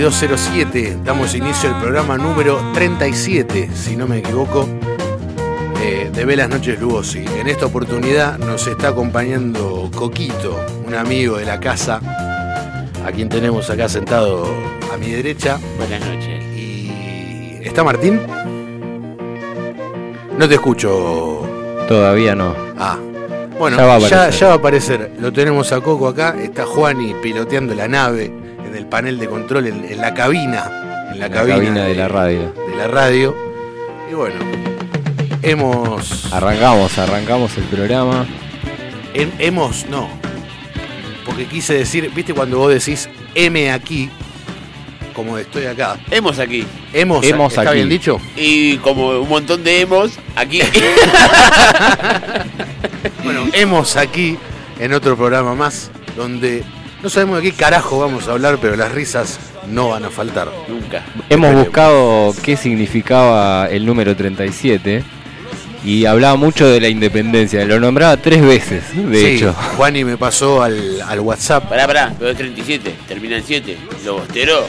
22.07, damos inicio al programa número 37, si no me equivoco, eh, de Velas Noches Lugosi. En esta oportunidad nos está acompañando Coquito, un amigo de la casa, a quien tenemos acá sentado a mi derecha. Buenas noches. ¿Y está Martín? No te escucho. Todavía no. Ah. Bueno, ya va, ya va a aparecer. Lo tenemos a Coco acá. Está Juani piloteando la nave panel de control en, la cabina, en la, cabina, de, la radio. De la radio. Y bueno, hemos... Arrancamos, arrancamos el programa. hemos, no. Porque quise decir, viste cuando vos decís M aquí, como estoy acá. Hemos aquí. Hemos, hemos ¿está bien dicho? Y como un montón de hemos aquí. bueno, hemos aquí en otro programa más donde no sabemos de qué carajo vamos a hablar, pero las risas no van a faltar. Nunca. Hemos buscado qué significaba el número 37 y hablaba mucho de la independencia. Lo nombraba tres veces, de sí, hecho. Juani me pasó al, al WhatsApp. Pará, pará, pero es 37, termina en 7. ¿Lo bosteros?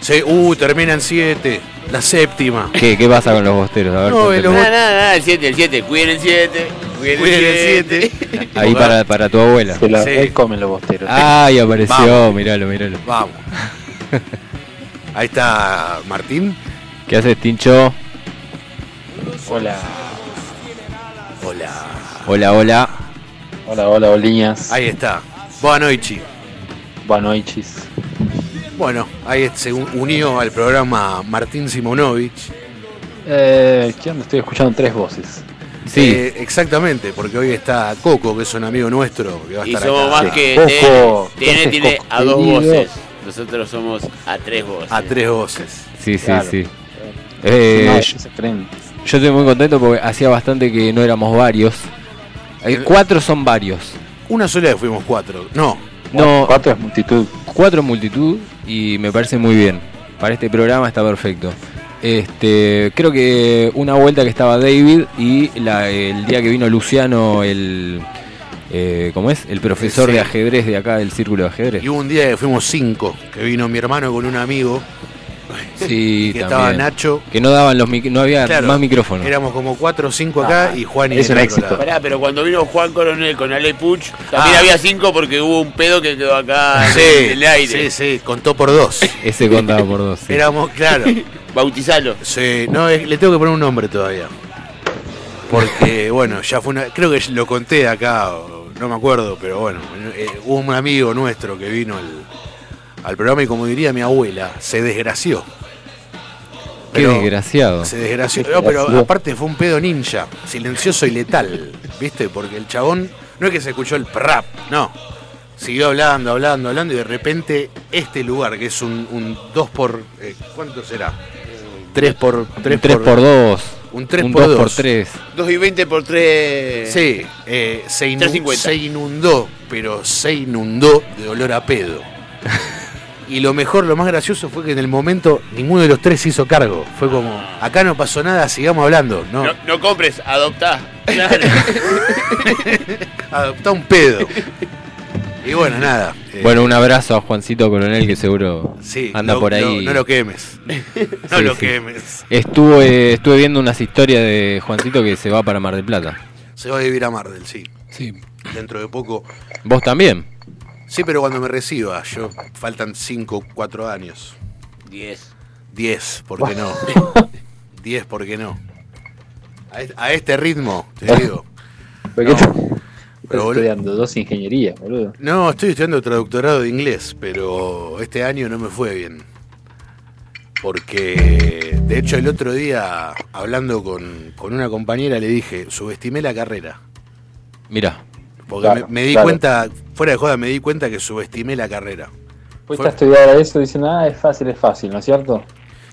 Sí, uh, termina en 7. La séptima. ¿Qué, ¿Qué pasa con los bosteros? A ver, no, los nada, nada, el 7, el 7. Cuiden el 7. Cuiden el 7. Ahí para, para tu abuela. Se la sí. comen los bosteros. Ay, apareció, Vamos. miralo, miralo. Vamos. Ahí está Martín. ¿Qué haces, Tincho? Hola. Hola. Hola, hola. Hola, hola, oliñas. Ahí está. Boa noite. Boa noites. Bueno, ahí se unió al programa Martín Simonovich. Eh, ¿Quién? Estoy escuchando tres voces. Sí, eh, exactamente, porque hoy está Coco, que es un amigo nuestro. Que va a y estar somos acá. más que Coco, tiene, tiene a dos voces. Nosotros somos a tres voces. A tres voces. Sí, sí, sí. Eh, no, yo, yo estoy muy contento porque hacía bastante que no éramos varios. Eh, cuatro son varios. Una sola vez fuimos cuatro. No, no. Cuatro es multitud. cuatro multitud y me parece muy bien. Para este programa está perfecto. Este, creo que una vuelta que estaba David y la- el día que vino Luciano, el eh, ¿cómo es? El profesor Sí. de ajedrez de acá del círculo de ajedrez. Y hubo un día que fuimos cinco, que vino mi hermano con un amigo, Sí, que estaba. Nacho. Que no daban los no había Claro, más micrófonos. Éramos como cuatro o cinco acá y Juan y es un éxito. Pará, pero cuando vino Juan Coronel con Ale Puch, también Ah. había cinco porque hubo un pedo que quedó acá Sí, en el aire. sí, sí, contó por dos. Ese contaba por dos. sí. Éramos, claro. Bautizalo. Sí, no, es- le tengo que poner un nombre todavía. Porque, bueno, ya fue una. Creo que lo conté acá, o no me acuerdo, pero bueno, eh, hubo un amigo nuestro que vino al, al programa y, como diría mi abuela, se desgració. Qué Pero- desgraciado. Se desgració. No, pero aparte fue un pedo ninja, silencioso y letal, ¿viste? Porque el chabón no es que se escuchó el rap, no. Siguió hablando, hablando, hablando y de repente este lugar, que es un 2 por... eh, ¿Cuánto será? 3 por... 3 3 por 2. Un 3 un por 2 por 2. 3. 2 y 20 por 3. Sí, eh, se, inu- 3.50. se inundó, pero se inundó de olor a pedo. Y lo mejor, lo más gracioso fue que en el momento ninguno de los tres se hizo cargo. Fue como, acá no pasó nada, sigamos hablando. No, No, no compres, adoptá. adoptá un pedo. Y bueno, nada. eh, Bueno, un abrazo a Juancito Coronel que seguro sí, anda no- por no- ahí. No, lo quemes. No Sí, lo sí. quemes. Estuve, estuve viendo unas historias de Juancito que se va para Mar del Plata. Se va a vivir a Mardel, sí. Sí. Dentro de poco. ¿Vos también? Sí, pero cuando me reciba, yo faltan 5, 4 años. 10. 10, ¿por qué no? 10, ¿por qué no? A, es- a este ritmo, te digo. ¿Por qué No, estás pero estudiando dos ingenierías, boludo? No, estoy estudiando traductorado de inglés, pero este año no me fue bien. Porque, de hecho, el otro día, hablando con, con una compañera, le dije, subestimé la carrera. Mira, Porque Claro, me, me di claro. cuenta, fuera de joda, me di cuenta que subestimé la carrera. Fuiste Fue- a estudiar a eso diciendo, ah, es fácil, es fácil, ¿no es cierto?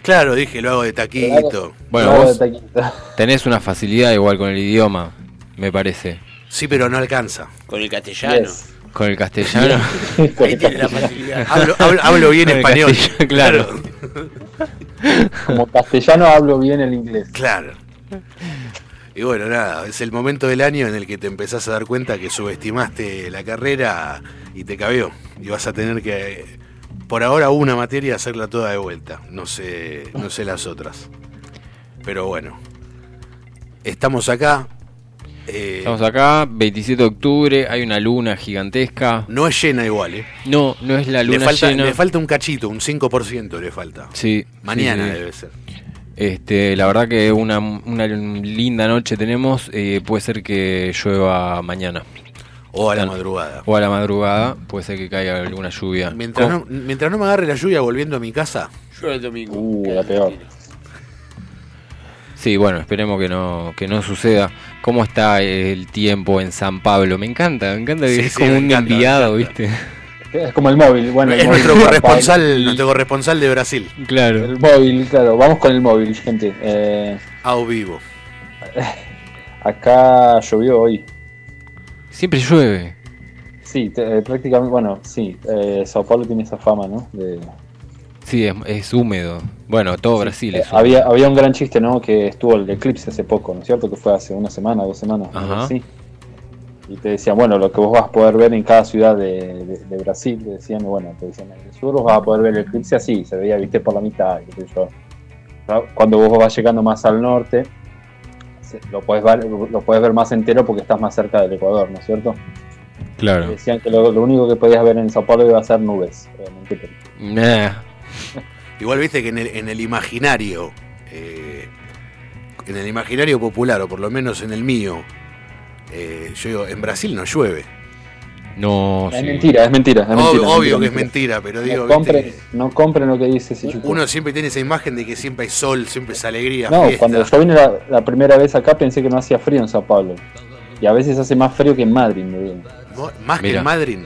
Claro, dije, lo hago de taquito. Bueno, Claro, vos- de taquito. tenés una facilidad igual con el idioma, me parece. Sí, pero no alcanza. Con el castellano. Yes. Con el castellano. Con Ahí el tiene la castellano. facilidad. Hablo, hablo- hablo bien español. claro. Como castellano hablo bien el inglés. Claro. Y bueno, nada, es el momento del año en el que te empezás a dar cuenta que subestimaste la carrera y te cabió. Y vas a tener que, por ahora, una materia hacerla toda de vuelta. No sé, no sé las otras. Pero bueno, estamos acá. Eh, Estamos acá, 27 de octubre, hay una luna gigantesca. No es llena igual, ¿eh? No, no es la Le luna falta, llena. le falta un cachito, un 5% le falta. Sí, Mañana sí, sí. debe ser. Este, la verdad que una, una linda noche tenemos. eh, puede ser que llueva mañana O a la madrugada. o a la madrugada. Puede ser que caiga alguna lluvia. Mientras no, mientras no me agarre la lluvia volviendo a mi casa, Yo el domingo. Uh, la peor. Sí, bueno, esperemos que no, que no suceda. ¿Cómo está el tiempo en San Pablo? Me encanta, me encanta que Sí, es sí, como un encanta, enviado. ¿viste? Es como el móvil. Bueno, el es móvil nuestro corresponsal, Rafael. nuestro corresponsal de Brasil. Claro. El móvil, claro. Vamos con el móvil, gente. Eh, A vivo. acá llovió hoy. Siempre llueve. Sí, te- eh, prácticamente, bueno, sí. Eh, Sao Paulo tiene esa fama, ¿no? De, Sí, es, es húmedo. Bueno, todo Brasil Eh, es húmedo. había, había un gran chiste, ¿no? Que estuvo el eclipse hace poco, ¿no es cierto? Que fue hace una semana, dos semanas, así. Y te decían, bueno, lo que vos vas a poder ver en cada ciudad de, de- de Brasil, te decían, bueno, te decían, en el sur vos vas a poder ver el eclipse así, se veía, viste, por la mitad, qué sé yo. Cuando vos vas llegando más al norte, lo puedes ver, lo puedes ver más entero porque estás más cerca del Ecuador, ¿no es cierto? Claro. Decían que lo, lo único que podías ver en Sao Paulo iba a ser nubes, pero- Nah. Igual viste que en el, en el imaginario, eh, en el imaginario popular, o por lo menos en el mío, eh, yo digo, en Brasil no llueve. No, Es sí. mentira, es mentira. Es Ob- mentira, obvio que es mentira, pero digo, No compren, viste, no compren lo que dice uno siempre tiene esa imagen de que siempre hay sol, siempre es alegría, No, fiesta. cuando yo vine la, la primera vez acá pensé que no hacía frío en Sao Paulo. Y a veces hace más frío que en Madrid, me digo. Más que en Madrid.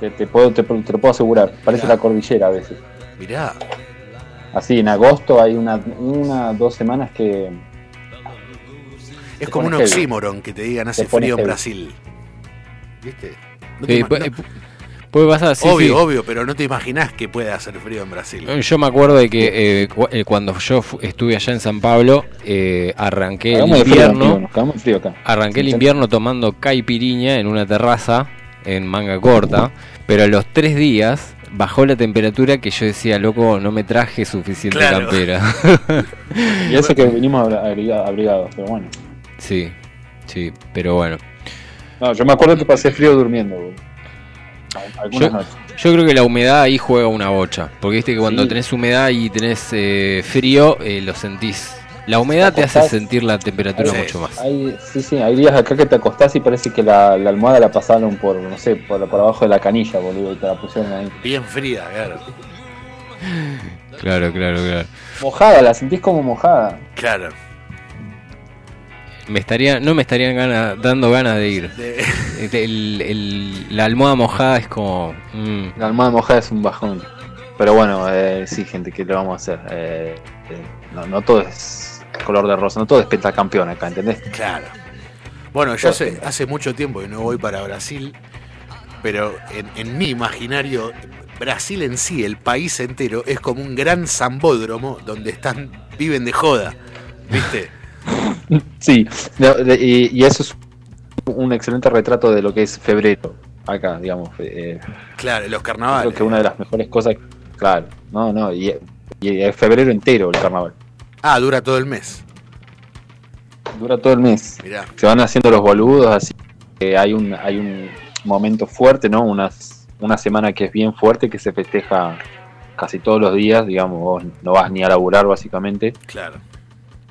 Te, te puedo, te, te lo puedo asegurar. Parece la cordillera a veces. Mirá, Así, en agosto hay una, una dos semanas que... es como un oxímoron que te digan hace frío en. Brasil. ¿Viste? No te, eh, no- Puede pasar, sí, obvio, sí. obvio, pero no te imaginás que puede hacer frío en Brasil. Yo me acuerdo de que eh, cu- eh, cuando yo estuve allá en San Pablo, eh, arranqué el frío, invierno, nos frío acá. arranqué el invierno tomando caipiriña en una terraza en manga corta, pero a los tres días bajó la temperatura que yo decía, loco, no me traje suficiente Claro. campera. Y eso que abriga- abrigados, pero bueno. sí, sí, pero bueno. No, yo me acuerdo que pasé frío durmiendo. Yo creo que la humedad ahí juega una bocha, porque viste que cuando Sí. tenés humedad y tenés eh, frío, eh, lo sentís. La humedad te hace sentir la temperatura mucho más. Hay, sí, sí, hay días acá que te acostás y parece que la, la almohada la pasaron por, no sé, por, por abajo de la canilla, boludo, y te la pusieron ahí. Bien fría, claro. Claro, claro, claro. Mojada, la sentís como mojada. Claro. Me estaría, no me estarían gana- dando ganas de ir. De- El- el- la almohada mojada es como. mm, La almohada mojada es un bajón. Pero bueno, eh, sí, gente, ¿qué le vamos a hacer? Eh, eh, no, no todo es color de rosa, no todo es pentacampeón acá, ¿entendés? Claro. Bueno, yo hace, hace mucho tiempo que no voy para Brasil, pero en, en mi imaginario, Brasil en sí, el país entero, es como un gran zambódromo donde están, viven de joda. ¿Viste? Sí, y, y eso es un excelente retrato de lo que es febrero acá, digamos. eh, Claro, los creo carnavales. que una de las mejores cosas, claro, no, no, y, y es febrero entero el carnaval. Ah, dura todo el mes. Dura todo el mes. Mirá. Se van haciendo los boludos, así que hay un, hay un momento fuerte, ¿no? Unas, una semana que es bien fuerte, que se festeja casi todos los días, digamos, vos no vas ni a laburar básicamente. Claro.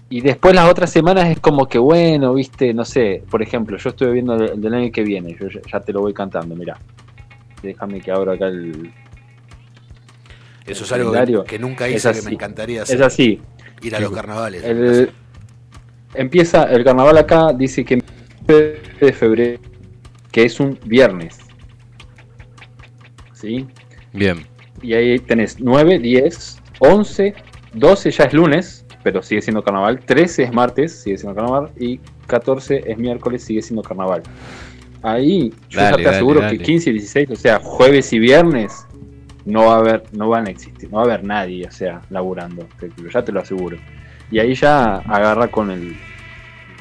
Y después las otras semanas es como que bueno, viste, no sé, por ejemplo, yo estoy viendo el, el del año que viene, yo ya, te lo voy cantando, mira. Déjame que abra acá el... Eso es algo que, que nunca es hice, que así. me encantaría hacer. Es así, Ir a los carnavales. el, empieza el carnaval acá, dice que de febrero, que es un viernes. ¿Sí? bien. Y ahí tenés 9, 10, 11, 12 ya es lunes, pero sigue siendo carnaval. 13 es martes, sigue siendo carnaval. Y 14 es miércoles, sigue siendo carnaval. Ahí yo Dale, ya te dale, aseguro dale. que 15 y 16, o sea, jueves y viernes, no va a haber, no van a existir, no va a haber nadie, o sea, laburando. ya te lo aseguro. Y ahí ya agarra con el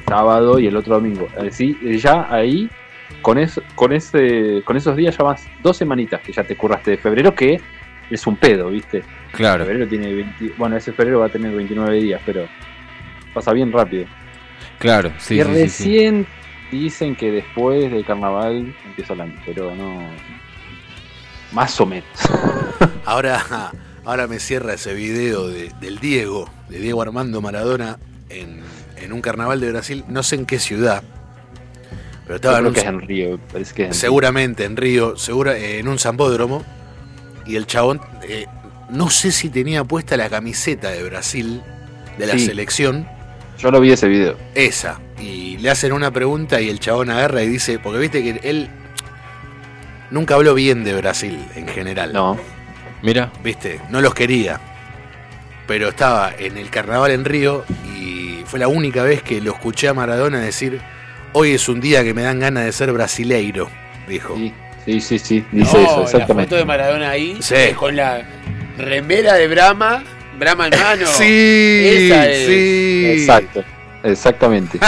sábado y el otro domingo. Así, ya ahí, con eso, con ese, con esos días ya vas dos semanitas que ya te curraste de febrero, que es un pedo, ¿viste? Claro, Febrero tiene 20 bueno, ese febrero va a tener 29 días, pero pasa bien rápido. claro. Sí, y sí, sí, sí. recién dicen que después del carnaval empieza el año, pero no. Más o menos. Ahora, ahora me cierra ese video de- del Diego, de Diego Armando Maradona, en, en un carnaval de Brasil, no sé en qué ciudad, pero estaba en creo un, que es en Río, parece que es en Río. seguramente en Río, segura, eh, en un zambódromo, y el chabón, eh, no sé si tenía puesta la camiseta de Brasil, de la Sí. selección, Yo lo vi ese video. esa, y le hacen una pregunta y el chabón agarra y dice, porque viste que él nunca habló bien de Brasil en general. No. Mira, ¿viste? No los quería. Pero estaba en el carnaval en Río y fue la única vez que lo escuché a Maradona decir, hoy es un día que me dan ganas de ser brasileiro, dijo. Sí, sí, sí, sí, dice No, eso, La exactamente. foto de Maradona ahí, Sí. eh, con la remera de Brahma, Brahma en mano. Sí, Esa es. sí. Exacto, exactamente.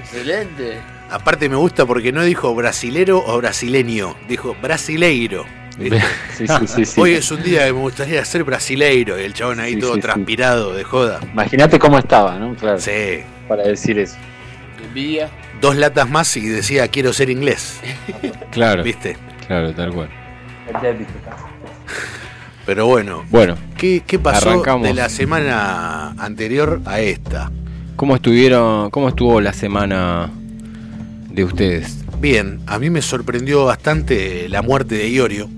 Excelente. Aparte me gusta porque no dijo brasilero o brasileño, dijo brasileiro. ¿viste? Sí, sí, sí, sí. Hoy es un día que me gustaría ser brasileiro y el chabón ahí Sí, todo sí, sí. transpirado de joda. Imagínate cómo estaba, ¿no? Claro, Sí. para decir eso. Dos latas más y decía quiero ser inglés, claro, ¿viste? claro, tal cual. Pero bueno, Bueno, ¿Qué, qué pasó Arrancamos. de la semana anterior a esta? ¿cómo estuvieron, cómo estuvo la semana de ustedes? Bien, a mí me sorprendió bastante la muerte de Iorio,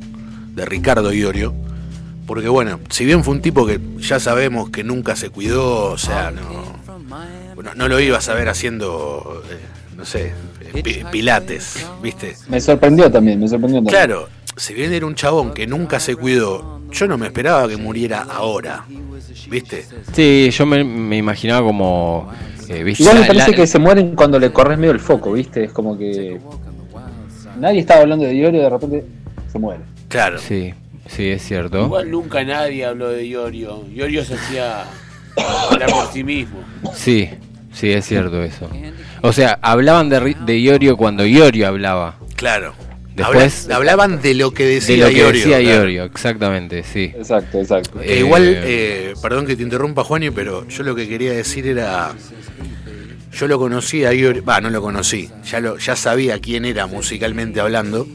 de Ricardo Iorio, porque bueno, si bien fue un tipo que ya sabemos que nunca se cuidó, o sea, no, no, no lo ibas a ver haciendo, eh, no sé, eh, pi- pilates, ¿viste? Me sorprendió también, me sorprendió también. Claro, si bien era un chabón que nunca se cuidó, yo no me esperaba que muriera ahora, ¿viste? Sí, yo me, me imaginaba como... eh, ¿viste? Igual me parece la- que se mueren cuando le corres medio el foco, ¿viste? Es como que. Nadie estaba hablando de Diorio, de repente se muere. Claro. Sí, sí, es cierto. Igual nunca nadie habló de Iorio. Iorio se hacía era por sí mismo. Sí, sí, es cierto eso. O sea, hablaban de, de Iorio cuando Iorio hablaba. Claro. Después- Habla- hablaban de lo que De decía lo que Iorio. decía claro. Iorio, exactamente, sí. Exacto, exacto. Eh, Eh, igual, eh, perdón que te interrumpa, Juani, pero yo lo que quería decir era. Yo lo conocí a Iorio. Va, no lo conocí. Ya, lo, ya sabía quién era musicalmente hablando.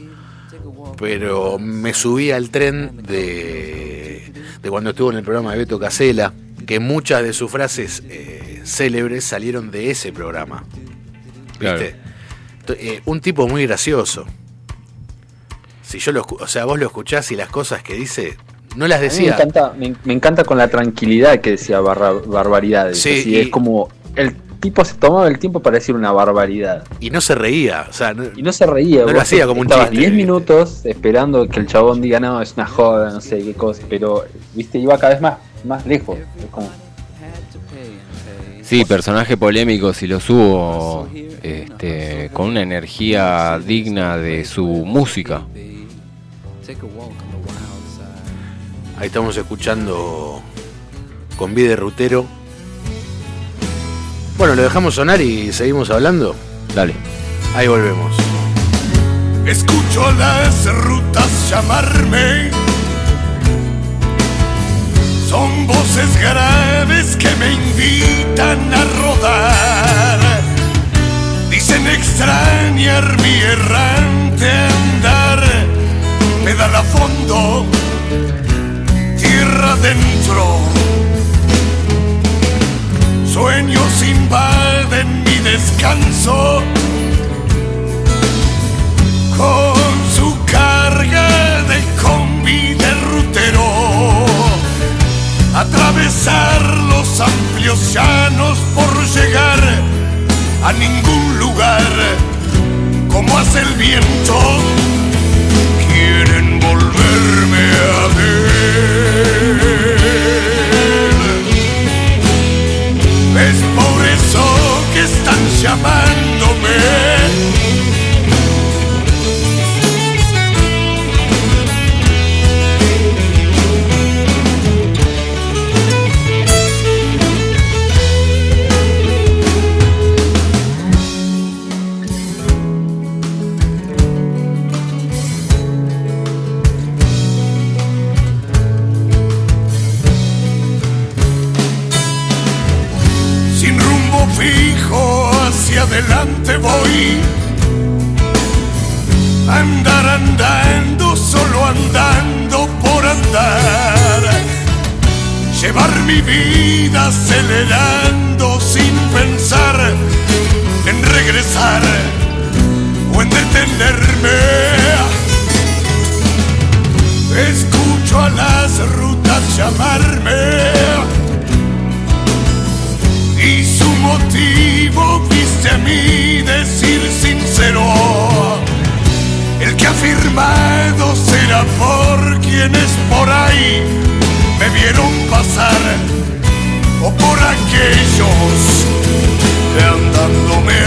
Pero me subí al tren de, de cuando estuvo en el programa de Beto Casela. Que muchas de sus frases eh, célebres salieron de ese programa. Claro. ¿Viste? Eh, un tipo muy gracioso. Si yo lo, escu- o sea, vos lo escuchás y las cosas que dice, no las A mí me decía. encanta, me, me encanta con la tranquilidad que decía barra- barbaridades. Sí, Así, y- Es como el tipo se tomaba el tiempo para decir una barbaridad. Y no se reía, o sea, no- Y no se reía. No lo hacía como un chiste, 10 ¿viste? minutos esperando que el chabón diga, no, es una joda, no sé qué cosa. Pero, viste, iba cada vez más, más lejos. Es como, Sí, personaje polémico si los hubo, este, con una energía digna de su música. Ahí estamos escuchando con vida de rutero. Bueno, lo dejamos sonar y seguimos hablando. Dale. Ahí volvemos. Escucho las rutas llamarme. Son voces graves que me invitan a rodar. Dicen extrañar mi errante andar. Pedal a fondo, tierra adentro. Sueños invaden mi descanso con su carga de combi de rutero. Atravesar los amplios llanos por llegar a ningún lugar como hace el viento. Volverme a ver. Es por eso que están llamándome. Adelante voy. Andar andando, solo andando por andar. Llevar mi vida acelerando sin pensar en regresar o en detenerme. Escucho a las rutas llamarme su motivo viste a mí decir sincero. El que ha firmado será por quienes por ahí me vieron pasar o por aquellos que andando me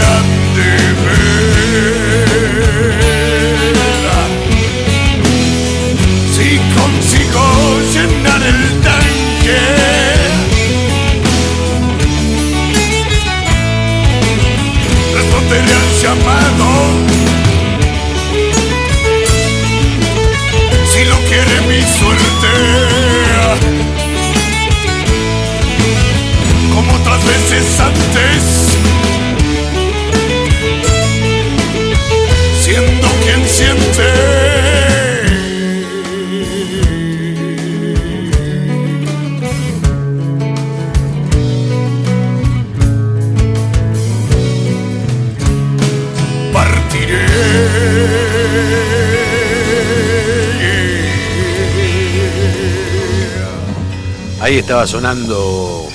estaba sonando,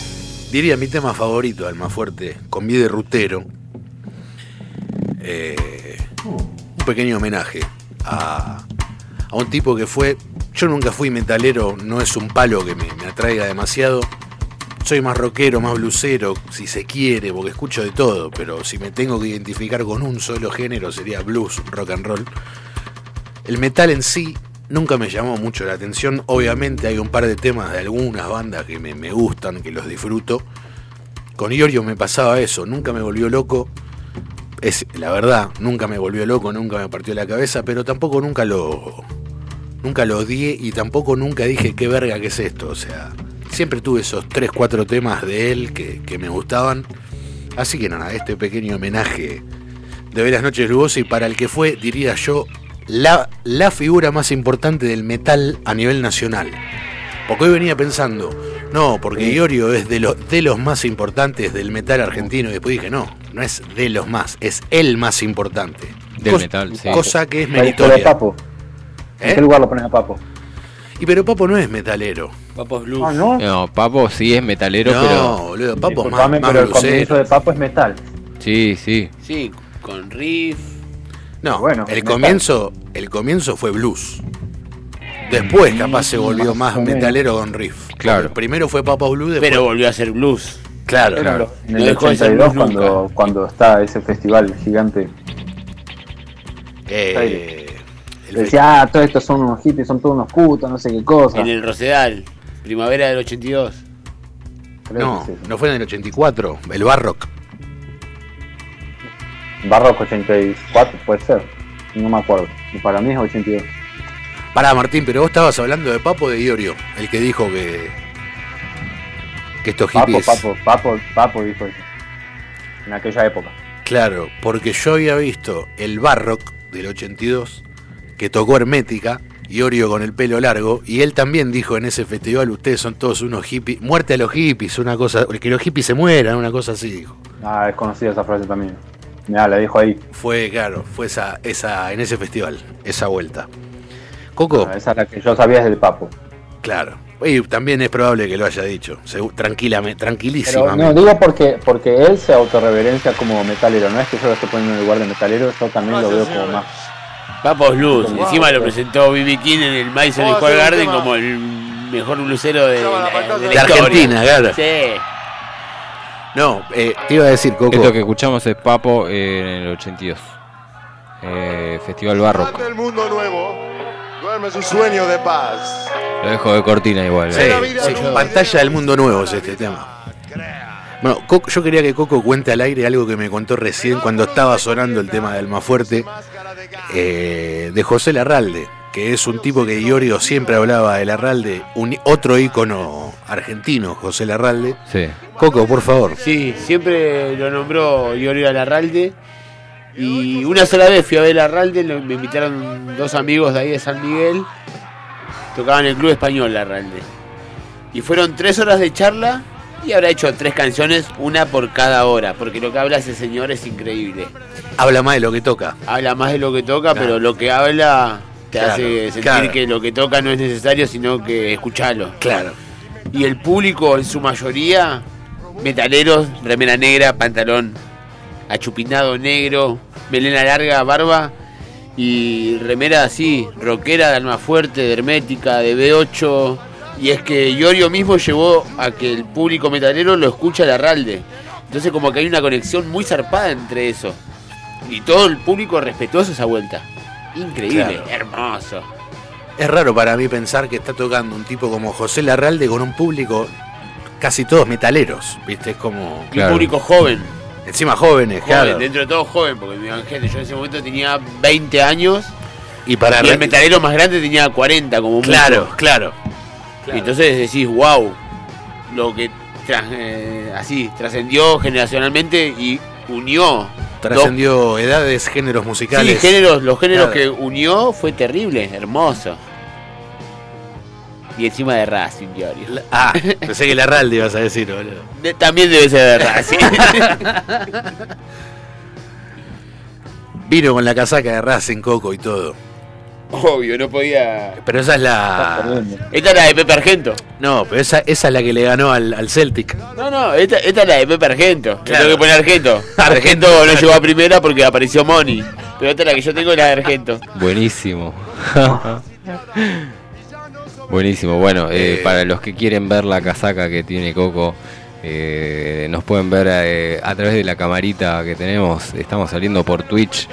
diría mi tema favorito, más fuerte, con vida rutero. Eh, un pequeño homenaje a, a un tipo que fue. Yo nunca fui metalero, no es un palo que me, me atraiga demasiado. Soy más rockero, más blusero, si se quiere, porque escucho de todo, pero si me tengo que identificar con un solo género sería blues, rock and roll. El metal en sí nunca me llamó mucho la atención. Obviamente hay un par de temas de algunas bandas que me, gustan, que los disfruto. Con Iorio me pasaba eso, nunca me volvió loco. Es la verdad, nunca me volvió loco, nunca me partió la cabeza, pero tampoco nunca lo nunca odié y tampoco nunca dije qué verga que es esto, o sea, siempre tuve esos 3 4 temas de él que, me gustaban. Así que nada, este pequeño homenaje de Velas Noches Lugosa y para el que fue, diría yo, la, la figura más importante del metal a nivel nacional. Porque hoy venía pensando, no, porque Iorio es de los, de los más importantes del metal argentino. Y después dije, no, no es de los más, es el más importante. Del metal, sí. Cosa que es Pero de meritoria. Papo. ¿En ¿Eh? qué lugar lo pones a Papo? Y pero Papo no es metalero. Papos Blues. Ah, no. No, Papo sí es metalero, no, pero. boludo, Papo más, Disculpame, más pero el comienzo de Papo es metal. Sí, sí. Sí, con riff. No, Bueno, el metal. comienzo, el comienzo fue blues. Después capaz se volvió más metalero con riff. Claro. Porque Primero fue Blues, después. Pero volvió a ser blues. claro, claro. En el dejó de ser 82, blues nunca. cuando, cuando está ese festival gigante, Eh, el decía, ah, todo esto son unos hippies, son todos unos putos, no sé qué cosa. En el Rosedal. Primavera del 82. Creo No, no fue en el 84, el Barrock. Barroco 84, puede ser. No me acuerdo. Y para mí es 82. Pará, Martín, pero vos estabas hablando de Papo de Iorio, el que dijo que. que estos Papo, hippies. Papo, Papo, Papo dijo eso. En aquella época. Claro, porque yo había visto el Barrock del 82 que tocó Hermética, Iorio con el pelo largo, y él también dijo en ese festival: Ustedes son todos unos hippies, muerte a los hippies, una cosa, que los hippies se mueran, una cosa así, dijo. Ah, es conocida esa frase también. Mirá, la dijo ahí. Fue, claro, fue esa, esa, en ese festival, esa vuelta. Coco, Ah, esa es la que yo sabía es del Papo. claro. Y también es probable que lo haya dicho, tranquilamente, Pero tranquilísimamente. no, digo porque, porque él se autorreverencia como metalero. No es que yo lo esté poniendo en el lugar de metalero, yo también lo veo como más. Papos Blues. Wow. Encima lo presentó B.B. King en el Madison a Square Garden como el mejor blusero de, de De la. Argentina, claro. Sí. No, eh, te iba a decir, Coco. Esto que escuchamos es Papo eh, en el 82. Eh, Festival Barroco. del mundo nuevo. Duerme su sueño de paz. Lo dejo de cortina igual. Sí, eh. sí, pantalla del mundo nuevo es este tema. Bueno, Coco- yo quería que Coco cuente al aire algo que me contó recién cuando estaba sonando el tema del más fuerte eh, de José Larralde, que es un tipo que Iorio siempre hablaba de Larralde, un, otro ícono argentino, José Larralde. Sí. Coco, por favor. Sí, siempre lo nombró Iorio Larralde. Y una sola vez fui a ver Larralde, me invitaron dos amigos de ahí de San Miguel. Tocaban en el Club Español Larralde. Y fueron tres horas de charla y habrá hecho tres canciones, una por cada hora. Porque lo que habla ese señor es increíble. Habla más de lo que toca. Habla más de lo que toca, Claro. pero lo que habla te Claro, hace sentir claro. que lo que toca no es necesario, sino que escucharlo. Claro. Y el público, en su mayoría, metaleros, remera negra, pantalón achupinado negro, melena larga, barba y remera así, rockera de alma fuerte, de hermética, de B8. Y es que Iorio mismo llevó a que el público metalero lo escuche a Larralde. Entonces como que hay una conexión muy zarpada entre eso. Y todo el público respetuoso esa vuelta. Increíble, Claro. hermoso. Es raro para mí pensar que está tocando un tipo como José Larralde con un público casi todos metaleros, ¿viste? Es como... Claro. Un público joven. Encima jóvenes, joven, claro. dentro de todo joven, porque mi gente, yo en ese momento tenía 20 años Y para... y el metalero más grande tenía 40 como mucho. Claro, claro. Y entonces decís, wow, lo que eh, así trascendió generacionalmente y unió. Trascendió edades, géneros musicales. Sí, géneros, los géneros que unió fue terrible, hermoso. Y encima de Racing, Diorio. La- Ah, pensé que Larralde ibas a decir, boludo. De- también debe ser de Racing. Vino con la casaca de Racing, Coco y todo. Obvio, no podía. Pero esa es la... Esta es la de Pepe Argento. No, pero esa, esa es la que le ganó al, al Celtic. No, no, esta, esta es la de Pepe Argento. Le Claro. Tengo que poner Argento. Argento no llegó a primera porque apareció Moni. Pero esta es la que yo tengo es la de Argento. Buenísimo. Buenísimo. Bueno, eh, Eh, para los que quieren ver la casaca que tiene Coco, eh, nos pueden ver eh, a través de la camarita que tenemos. Estamos saliendo por Twitch.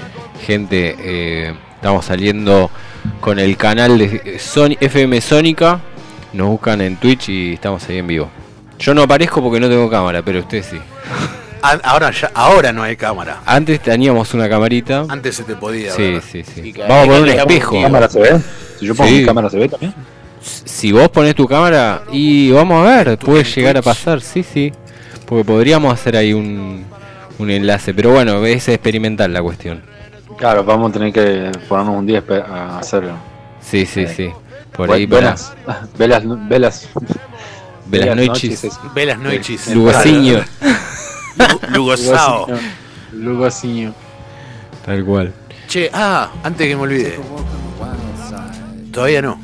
Gente, eh, Estamos saliendo con el canal de Sony, FM Sónica. Nos buscan en Twitch y estamos ahí en vivo. Yo no aparezco porque no tengo cámara, pero ustedes sí. A- Ahora, ya, ahora no hay cámara. Antes teníamos una camarita. Antes se te podía Sí, ver. sí, sí. Vamos a poner un espejo. ¿Cámara se ve? Si yo pongo Sí. mi cámara se ve también. Si vos pones tu cámara y vamos a ver, puede llegar a pasar, sí, sí. Porque podríamos hacer ahí un, un enlace, pero bueno, es experimental la cuestión. Claro, vamos a tener que ponernos un día a hacerlo. Sí, sí, Sí. sí. Por ahí para velas, velas, velas, Velas Noiches, es- Velas Noiches. Lugosiño, Lugosao. Lugosiño. tal cual. Che, ah, antes que me olvide. Todavía no.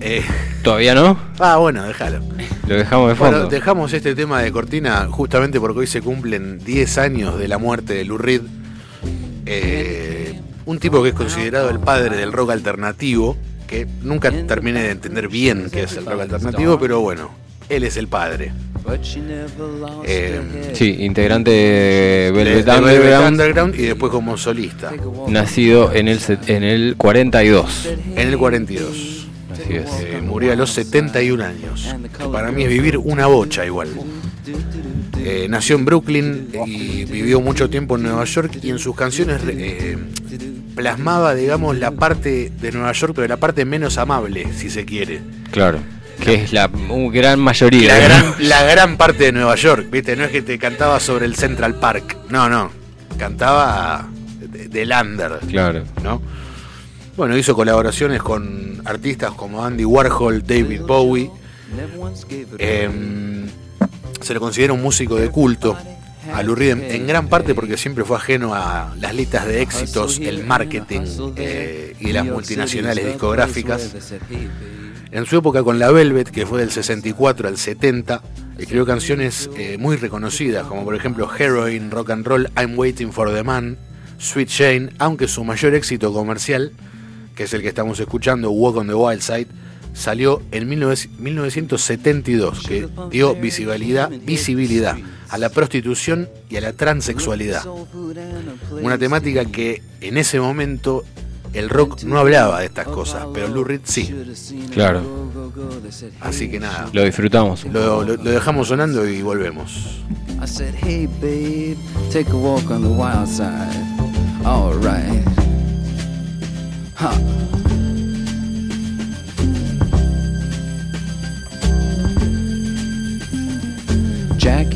Eh, ¿Todavía no? ah, bueno, déjalo. Lo dejamos de fondo. Bueno, dejamos este tema de cortina justamente porque hoy se cumplen 10 años de la muerte de Lou Reed. Eh, un tipo que es considerado el padre del rock alternativo, que nunca terminé de entender bien qué es el rock alternativo, pero bueno, él es el padre. Eh, Sí, integrante de de- Velvet de Velvet Underground, y después como solista, nacido en el, set- en el 42. en el 42. Así es. Eh, murió a los 71 años, que para mí es vivir una bocha igual. Eh, nació en Brooklyn y vivió mucho tiempo en Nueva York y en sus canciones eh, plasmaba, digamos, la parte de Nueva York, pero la parte menos amable, si se quiere. Claro. Que es la un gran mayoría. La ¿no? gran, la gran parte de Nueva York, ¿viste? No es que te cantaba sobre el Central Park, no, no. Cantaba de- del under, Claro. ¿no? Bueno, hizo colaboraciones con artistas como Andy Warhol, David Bowie. Em, se lo considera un músico de culto a Lou Reed en, en gran parte porque siempre fue ajeno a las listas de éxitos, el marketing eh, y las multinacionales discográficas. En su época con la Velvet, que fue del 64 al 70, escribió canciones eh, muy reconocidas, como por ejemplo Heroin, Rock and Roll, I'm Waiting for the Man, Sweet Jane, aunque su mayor éxito comercial, que es el que estamos escuchando, Walk on the Wild Side, salió en 19- 1972, que dio visibilidad, visibilidad a la prostitución y a la transexualidad. Una temática que en ese momento el rock no hablaba de estas cosas, pero Lou Reed sí. Claro. Así que nada, Lo disfrutamos. lo, lo- lo dejamos sonando y volvemos. I said, hey babe, take a walk on the wild side. Alright. Huh.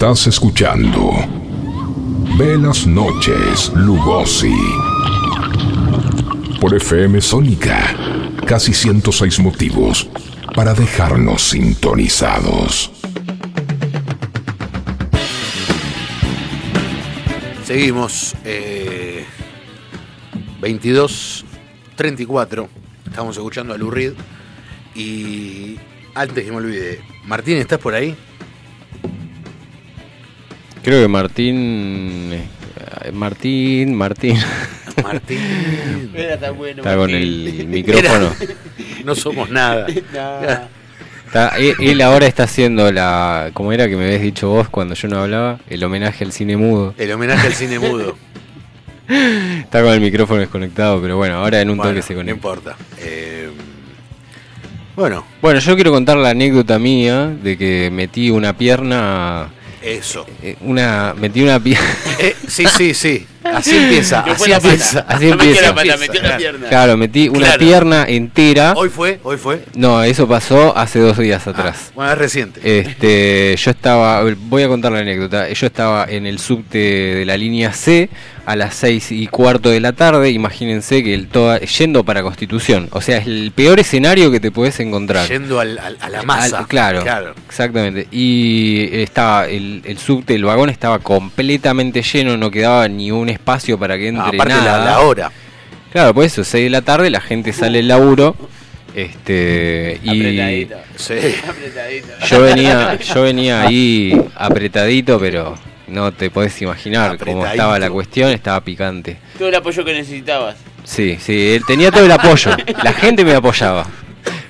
Estás escuchando Velas Noches Lugosi por FM Sónica. Casi 106 motivos para dejarnos sintonizados. Seguimos. Eh, 22, 34. Estamos escuchando a Lou Reed. Y antes que me olvide, Martín, ¿estás por ahí? Creo que Martín. eh, Martín, Martín. Martín. Era tan bueno. Está con el micrófono. No somos nada. No. Está- él, él ahora está haciendo la. ¿Cómo era que me habías dicho vos cuando yo no hablaba? El homenaje al cine mudo. El homenaje al cine mudo. Está con el micrófono desconectado, pero bueno, ahora en un Bueno, toque se no conecta. importa. Eh, bueno, Bueno, yo quiero contar la anécdota mía de que metí una pierna. Eso. eh, Una. Metí una pierna. Eh, sí, sí, sí. Así empieza. Así empieza. Así no empieza. la pata, Claro. pierna. Claro, metí una Claro. pierna entera. Hoy fue, hoy fue. No, eso pasó hace dos días atrás. Bueno, es reciente. Este, yo estaba, voy a contar la anécdota. Yo estaba en el subte de la línea C a las seis y cuarto de la tarde. Imagínense que el toda, yendo para Constitución. O sea, es el peor escenario que te puedes encontrar. Yendo al- al- a la masa. Al- claro, Claro. exactamente. Y estaba el, el subte, el vagón estaba completamente lleno, no quedaba ni un espacio para que entre aparte la, nada. la hora. Claro, por eso, 6 de la tarde, la gente sale del laburo. Este, y Apretadito. Sí. Apretadito. yo venía, yo venía ahí apretadito, pero no te podés imaginar cómo estaba la cuestión, estaba picante. Todo el apoyo que necesitabas. Sí, sí, él tenía todo el apoyo. La gente me apoyaba.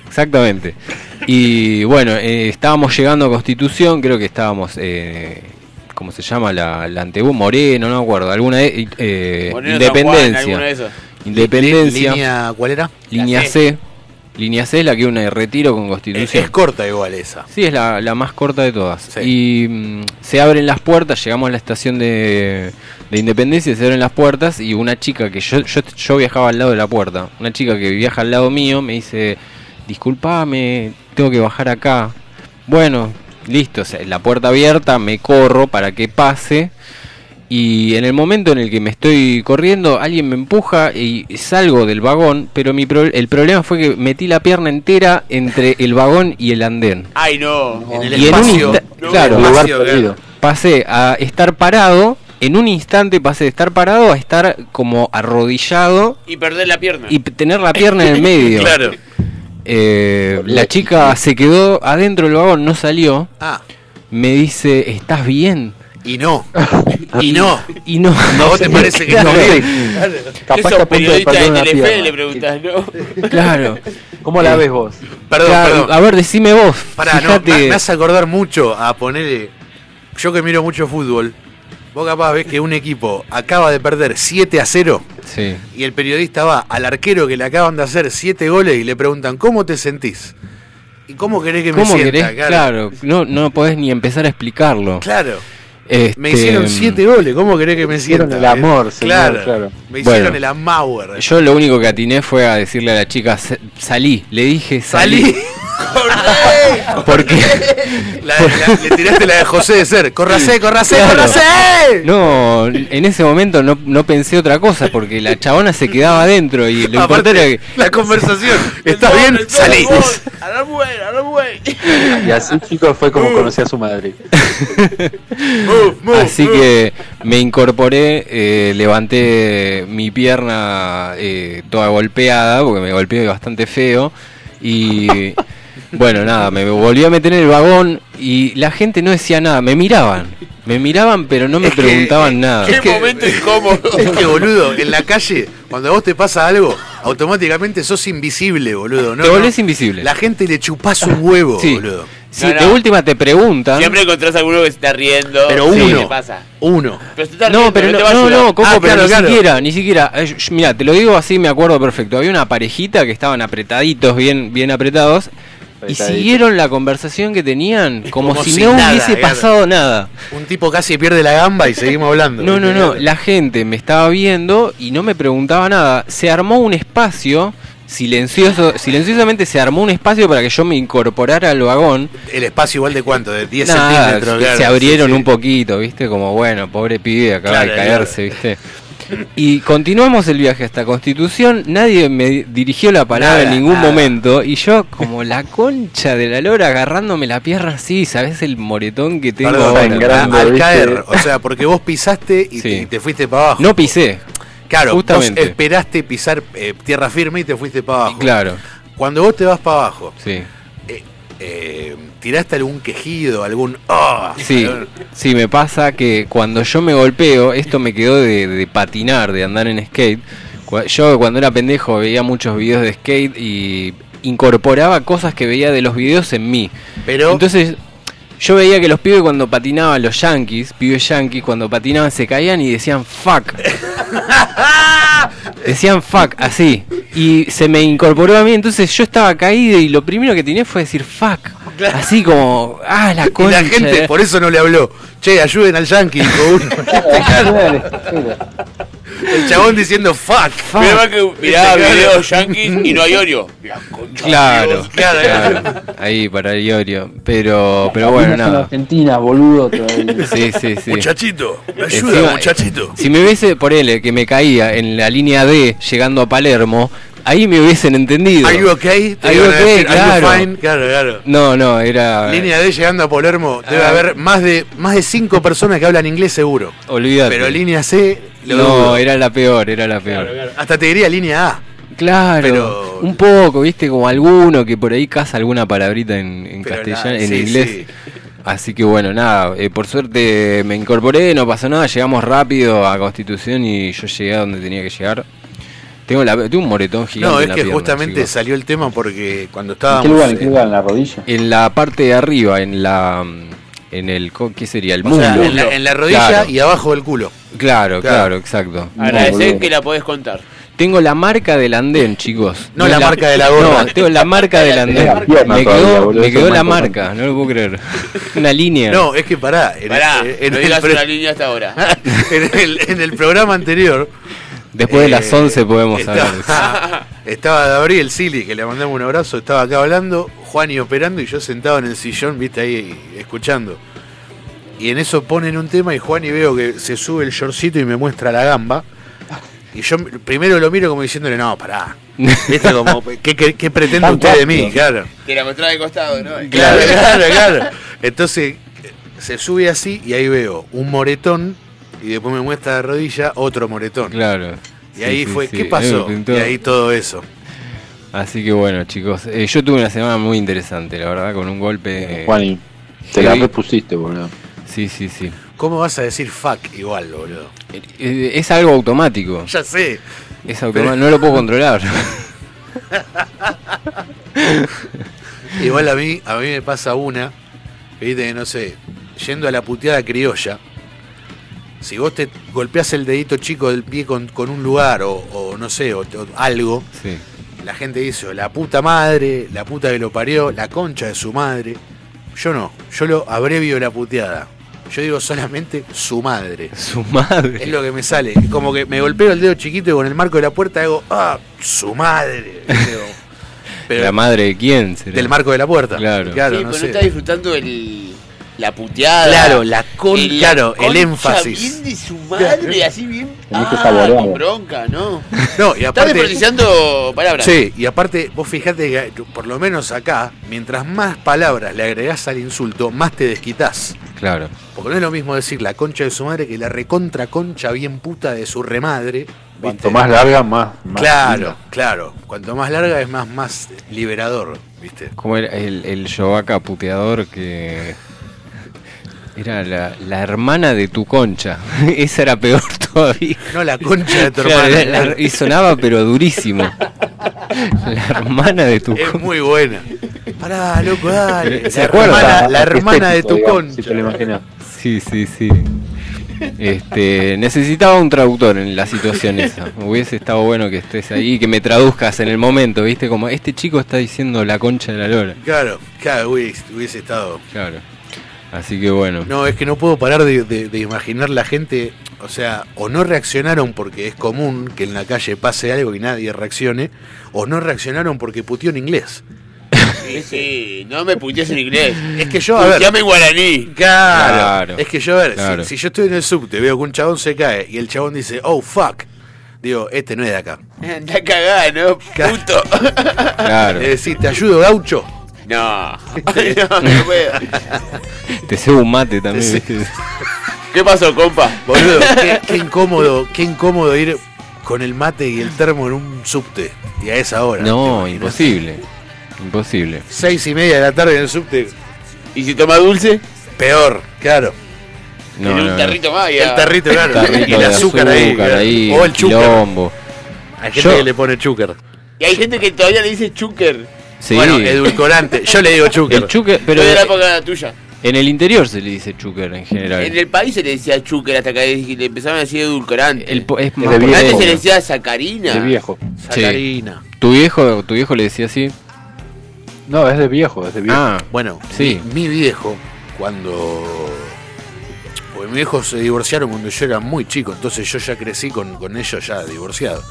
Exactamente. Y bueno, eh, estábamos llegando a Constitución, creo que estábamos, eh, ¿cómo se llama? La, la Antebú Moreno, no me acuerdo, alguna de, eh, Moreno Juan, alguno de Independencia. Independencia, Línea, ¿Cuál era? línea C. Línea C es la que une retiro con Es, Constitución. es corta igual esa. Sí, es la, la más corta de todas. Sí. Y mm, se abren las puertas, llegamos a la estación de, de Independencia, se abren las puertas y una chica que yo, yo, yo viajaba al lado de la puerta, una chica que viaja al lado mío me dice, disculpame, tengo que bajar acá. Bueno, listo, o sea, la puerta abierta, me corro para que pase. Y en el momento en el que me estoy corriendo, alguien me empuja y salgo del vagón, pero mi pro- el problema fue que metí la pierna entera entre el vagón y el andén. Ay, no. En el Y en un espacio. No, claro, Un lugar espacio, perdido. pasé a estar parado, en un instante pasé de estar parado a estar como arrodillado Y perder la pierna. y tener la pierna en el medio. Claro. Eh, la chica se quedó adentro del vagón, no salió. Ah, Me dice, ¿estás bien? y no. Y no. Y no. ¿A vos te parece que Claro, no? Capaz Esos a punto de de una Telefe pierna. le preguntas, ¿no? Claro. ¿Cómo la Eh, ves vos? Perdón, Claro, perdón. A ver, decime vos. Pará, no, fíjate. me, me hace acordar mucho a ponerle. Yo que miro mucho fútbol, vos capaz ves que un equipo acaba de perder 7 a 0 Sí. y el periodista va al arquero que le acaban de hacer 7 goles y le preguntan, ¿cómo te sentís? ¿Y cómo querés que me ¿Cómo sienta? querés? Claro, no, no podés ni empezar a explicarlo. Claro. Este, Me hicieron 7 goles, ¿cómo querés que me Hicieron sienta? el amor, señor, claro. claro. Me hicieron Bueno. el amauer. Yo lo único que atiné fue a decirle a la chica, "sa- salí. Le dije, salí. Salí. Porque La- la- le tiraste la de José de Ser. Corracé, corracé, Claro. no, en ese momento no, no pensé otra cosa, porque la chabona se quedaba adentro y lo Aparte, importante era que... la conversación. ¿Estás bien? el Salí. Y así, chicos, fue como conocí a su madre. Move, move, Así que me incorporé, eh, levanté mi pierna eh, toda golpeada, porque me golpeé bastante feo. Y bueno, nada, me volví a meter en el vagón y la gente no decía nada, me miraban. Me miraban, pero no me Es que- preguntaban nada. Qué Es que- momento incómodo. Es que, boludo, en la calle, cuando a vos te pasa algo, automáticamente sos invisible, boludo. ¿no? Te volvés No. invisible. La gente le chupás un huevo, Sí. boludo. Si No, de última te preguntan. Siempre encontrás a alguno que se está riendo. Pero Sí, uno. ¿Qué pasa? Uno. Pero se está No, riendo, pero te no, va a no, no, Coco, Ah, pero claro, ni claro. siquiera, ni siquiera. Eh, Mira, te lo digo así, me acuerdo perfecto. Había una parejita que estaban apretaditos, bien, bien apretados, y siguieron la conversación que tenían como, Como si si no nada, hubiese pasado nada. Un tipo casi pierde la gamba y seguimos hablando. No, no, no. La gente me estaba viendo y no me preguntaba nada. Se armó un espacio. Silencioso, silenciosamente se armó un espacio para que yo me incorporara al vagón. El espacio igual de cuánto, de 10 Nada, centímetros. claro. se abrieron Sí, sí. un poquito, ¿viste? Como, bueno, pobre pibe, acaba Claro, de caerse, ¿viste? Y continuamos el viaje hasta Constitución, nadie me dirigió la palabra Nada, en ningún nada. momento, y yo como la concha de la lora agarrándome la pierna así, ¿sabes el moretón que tengo Perdón, ahora? grande. al ¿viste? caer, o sea, porque vos pisaste y, Sí. te, y te fuiste para abajo. No pisé, claro, justamente. vos esperaste pisar eh, tierra firme y te fuiste para abajo. claro, Cuando vos te vas para abajo, sí. eh, eh, tiraste algún quejido, algún. "Ah", Sí, sí, me pasa que cuando yo me golpeo, esto me quedó de, de patinar, de andar en skate. Yo cuando era pendejo veía muchos videos de skate y incorporaba cosas que veía de los videos en mí. Pero Entonces, yo veía que los pibes cuando patinaban, los yankees, pibes yankees, cuando patinaban se caían y decían fuck. decían fuck, así. Y se me incorporó a mí, entonces yo estaba caído y lo primero que tenía fue decir fuck. Así como, ah, la y concha. la gente por eso no le habló. Che, ayuden al yankee. dijo uno. El chabón diciendo fuck. Más que mirá Claro. videos yankees y no hay Oreo. Claro. Claro, claro. Ahí para el Iorio. Pero, pero bueno, nada. argentinas, boludo. todavía. Sí, sí, sí. Muchachito, me ayuda, Encima, muchachito. Si me hubiese, por él, que me caía en la línea D llegando a Palermo, ahí me hubiesen entendido. Are you okay? Te Are you iban a okay? decir, "Are you Claro. fine?" Claro, claro. No, no, era. Línea D llegando a Palermo, debe Ah. haber más de más de cinco personas que hablan inglés seguro. Olvídate. Pero línea C, lo no, dudo. era la peor, era la peor. Claro, claro. Hasta te diría línea A. Claro, Pero- un poco, viste, como alguno que por ahí caza alguna palabrita en, en castellano, nada, en sí, inglés. sí. Así que bueno, nada, eh, por suerte me incorporé, no pasó nada, llegamos rápido a Constitución y yo llegué a donde tenía que llegar. Tengo, la, tengo un moretón gigante. No, en es la que pierna, justamente chicos. salió el tema porque cuando ¿En qué estábamos. lugar? ¿En qué eh, lugar? ¿En la rodilla? En la parte de arriba, en la. En el. ¿Qué sería? El o mundo. sea, en, la, en la rodilla Claro. y abajo del culo. Claro, Claro. claro, exacto. Agradecer boludo. que la podés contar. Tengo la marca del andén, chicos. No la marca de la gorra. No, tengo la marca del andén. la pierna Me quedó, boludo, me quedó la marca, no lo puedo creer. Una línea. No, es que pará. En, Pará, en- en no el, digas una línea hasta ahora. en el- en el programa anterior. Después de las eh, 11 podemos hablar estaba Gabriel Sili, que le mandamos un abrazo, estaba acá hablando, Juan y operando y yo sentado en el sillón, viste ahí escuchando. Y en eso ponen un tema y Juan y veo que se sube el shortcito y me muestra la gamba. Y yo primero lo miro como diciéndole, no, pará. ¿Viste? Como, ¿qué, qué, qué pretende Tan usted de mí? Claro. Te la mostraba de costado, ¿no? Claro, claro, claro. Entonces se sube así y ahí veo un moretón y después me muestra de rodilla otro moretón. Claro. Y Sí, ahí sí, fue, sí. ¿qué pasó? Y ahí todo eso. Así que bueno, chicos. eh, yo tuve una semana muy interesante, la verdad, con un golpe. eh, Juani, te la repusiste, boludo. Sí, sí, sí. ¿Cómo vas a decir fuck igual, boludo? Eh, eh, Es algo automático. Ya sé. Es automático, no lo puedo controlar. Igual a mí, a mí me pasa una, viste, no sé, yendo a la puteada criolla, si vos te golpeás el dedito chico del pie con, con un lugar o, o no sé, o, o algo, Sí. la gente dice, "O la puta madre, la puta que lo parió, la concha de su madre. Yo no, yo lo abrevio la puteada. Yo digo solamente su madre. Su madre. Es lo que me sale. Es como que me golpeo el dedo chiquito y con el marco de la puerta hago, ah, su madre. Pero ¿La madre de quién? será? del marco de la puerta. Claro. sí, no pero no está disfrutando el, la puteada. Claro, la con- el, claro, el concha énfasis. Bien de su madre, así bien. Ah, con bronca, ¿no? No, y Estás aparte. desperdiciando palabras. Sí, y aparte, vos fijate que por lo menos acá, mientras más palabras le agregás al insulto, más te desquitás. Claro. Porque no es lo mismo decir la concha de su madre que la recontra concha bien puta de su remadre. Cuanto ¿viste? más larga, más. más Claro, claro. Cuanto más larga es más, más liberador, ¿viste? Como era el, el Yovaca puteador que. Era la, la hermana de tu concha. Esa era peor todavía. No la concha de tu hermana. la- y sonaba pero durísimo. La hermana de tu Es concha. muy buena. Pará, loco, dale. ¿Se la acuerda? hermana, la hermana de tu digamos, concha. Si te lo imaginas. Sí, sí, sí. Este, necesitaba un traductor en la situación esa. Hubiese estado bueno que estés ahí y que me traduzcas en el momento, ¿viste? Como este chico está diciendo la concha de la lora. Claro, claro, hubiese, hubiese estado. Claro. Así que bueno. No, es que no puedo parar de, de- de imaginar la gente, o sea, o no reaccionaron porque es común que en la calle pase algo y nadie reaccione, o no reaccionaron porque puteó en inglés. Sí, sí, no me putees en inglés. Es que yo, a ver. En guaraní. Claro, Claro. es que yo, a ver, si- si, yo estoy en el subte, veo que un chabón se cae y el chabón dice, oh fuck, digo, este no es de acá. Anda cagada, ¿no? Puto. Claro. Es decir, te ayudo, gaucho. No, no, no puedo. Te cebo un mate también. ¿Qué pasó, compa? Boludo, qué, qué incómodo, qué incómodo ir con el mate y el termo en un subte. Y a esa hora. No, imposible. Imposible. Seis y media de la tarde en el subte, ¿Y si toma dulce? peor, claro. No, en no, un no. tarrito más. y El tarrito, claro. Tarrito y el de azúcar, ahí, claro. ahí, O el chúcar. quilombo. Hay gente Yo- que le pone chúcar. Y hay gente que todavía le dice chúquer. Sí. Bueno, edulcorante. Yo le digo chúquer. El chúquer, Pero pero de la época tuya. en el interior se le dice chúquer en general. En el país se le decía chúquer hasta que le empezaron a decir edulcorante. El es más. Antes se le decía sacarina. De viejo. Sacarina. ¿Tu viejo, tu viejo le decía así? No, es de viejo, es de viejo. Ah, Bueno, Sí. mi, mi viejo, cuando. Porque mis viejos se divorciaron cuando yo era muy chico, entonces yo ya crecí con, con ellos ya divorciados.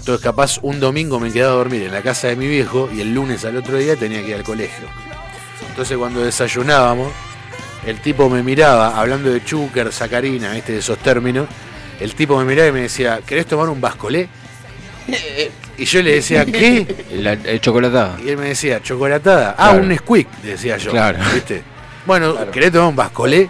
Entonces, capaz un domingo me quedaba a dormir en la casa de mi viejo y el lunes al otro día tenía que ir al colegio. Entonces, cuando desayunábamos, el tipo me miraba, hablando de chúquer, sacarina, este, de esos términos. El tipo me miraba y me decía, ¿querés tomar un bascolé? Y yo le decía, ¿qué? la, el chocolatada. Y él me decía, chocolatada. Ah, Claro. un Nesquik, decía yo. Claro. ¿Viste? Bueno, ¿querés tomar un bascolé?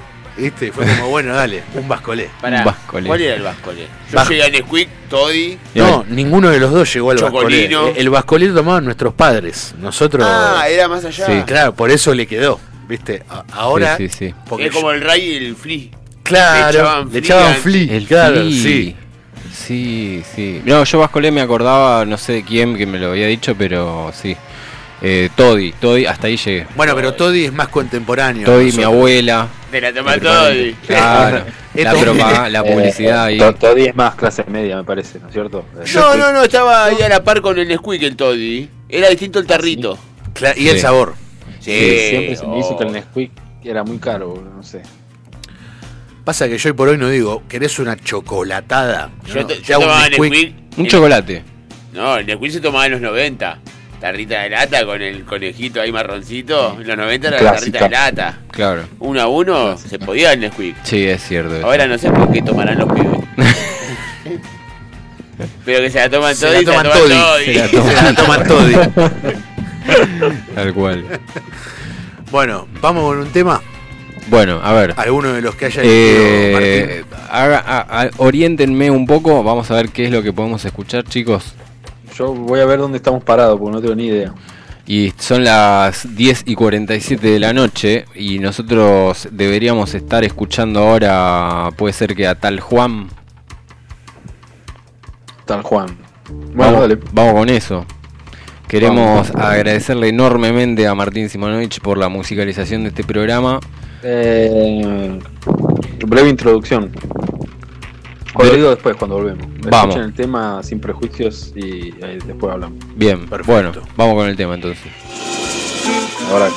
Fue como, bueno, dale, un bascolé. Pará, Un bascolé. ¿Cuál era el bascolé? Yo Bas- llegué a Nesquik, Toddy. No, ninguno de los dos llegó al bascolé. Chocolino. El bascolé lo tomaban nuestros padres. Nosotros. Ah, era más allá. Sí. Claro, por eso le quedó. ¿Viste? Ahora. Sí, sí, sí. porque Es como el Ray y el Flea. Claro, le echaban le echaban Flea. flea. El claro, Flea. sí. Sí, sí. No, yo Bascolé me acordaba, no sé de quién que me lo había dicho, pero sí. Eh, Toddy, Toddy, hasta ahí llegué. Bueno, pero Toddy es más contemporáneo. Toddy, mi abuela. De la toma Toddy. Claro. la, propaganda, la publicidad Eh, ahí. to- Toddy es más clase media, me parece, ¿no es cierto? No, no, no, estaba ahí a la par con el Nesquik el Toddy. Era distinto el tarrito. Cla- Y el Sí. sabor. Sí, Sí, siempre se me hizo oh. que el Nesquik era muy caro, no sé. Pasa que yo hoy por hoy no digo, ¿querés una chocolatada? Yo, No, te yo hago un tomaba Nesquik. Nesquik. Un el- chocolate. No, el Nesquik se tomaba en los 90. Tarrita de lata con el conejito ahí marroncito. En los 90 era la Clásica. tarrita de lata. Claro. Uno a uno se podía el Nesquik. Sí, es cierto. eso. Ahora no sé por qué tomarán los pibes. Pero que se la toman todos la y se la toman todos. Se la toman- la toddy. Tal cual. Bueno, vamos con un tema. Bueno, a ver. Alguno de los que haya Eh, haga- a- a- oriéntenme un poco, vamos a ver qué es lo que podemos escuchar, chicos. Yo voy a ver dónde estamos parados, porque no tengo ni idea. Y son las 10 y 47 de la noche y nosotros deberíamos estar escuchando ahora, puede ser que a tal Juan. Tal Juan. Bueno, vamos, dale. vamos con eso. Queremos agradecerle enormemente a Martín Simonovich por la musicalización de este programa. Eh, breve introducción. Lo digo después, cuando volvemos. Vamos. Escuchen el tema sin prejuicios y eh, después hablamos. Bien, Perfecto. bueno, vamos con el tema entonces. Ahora.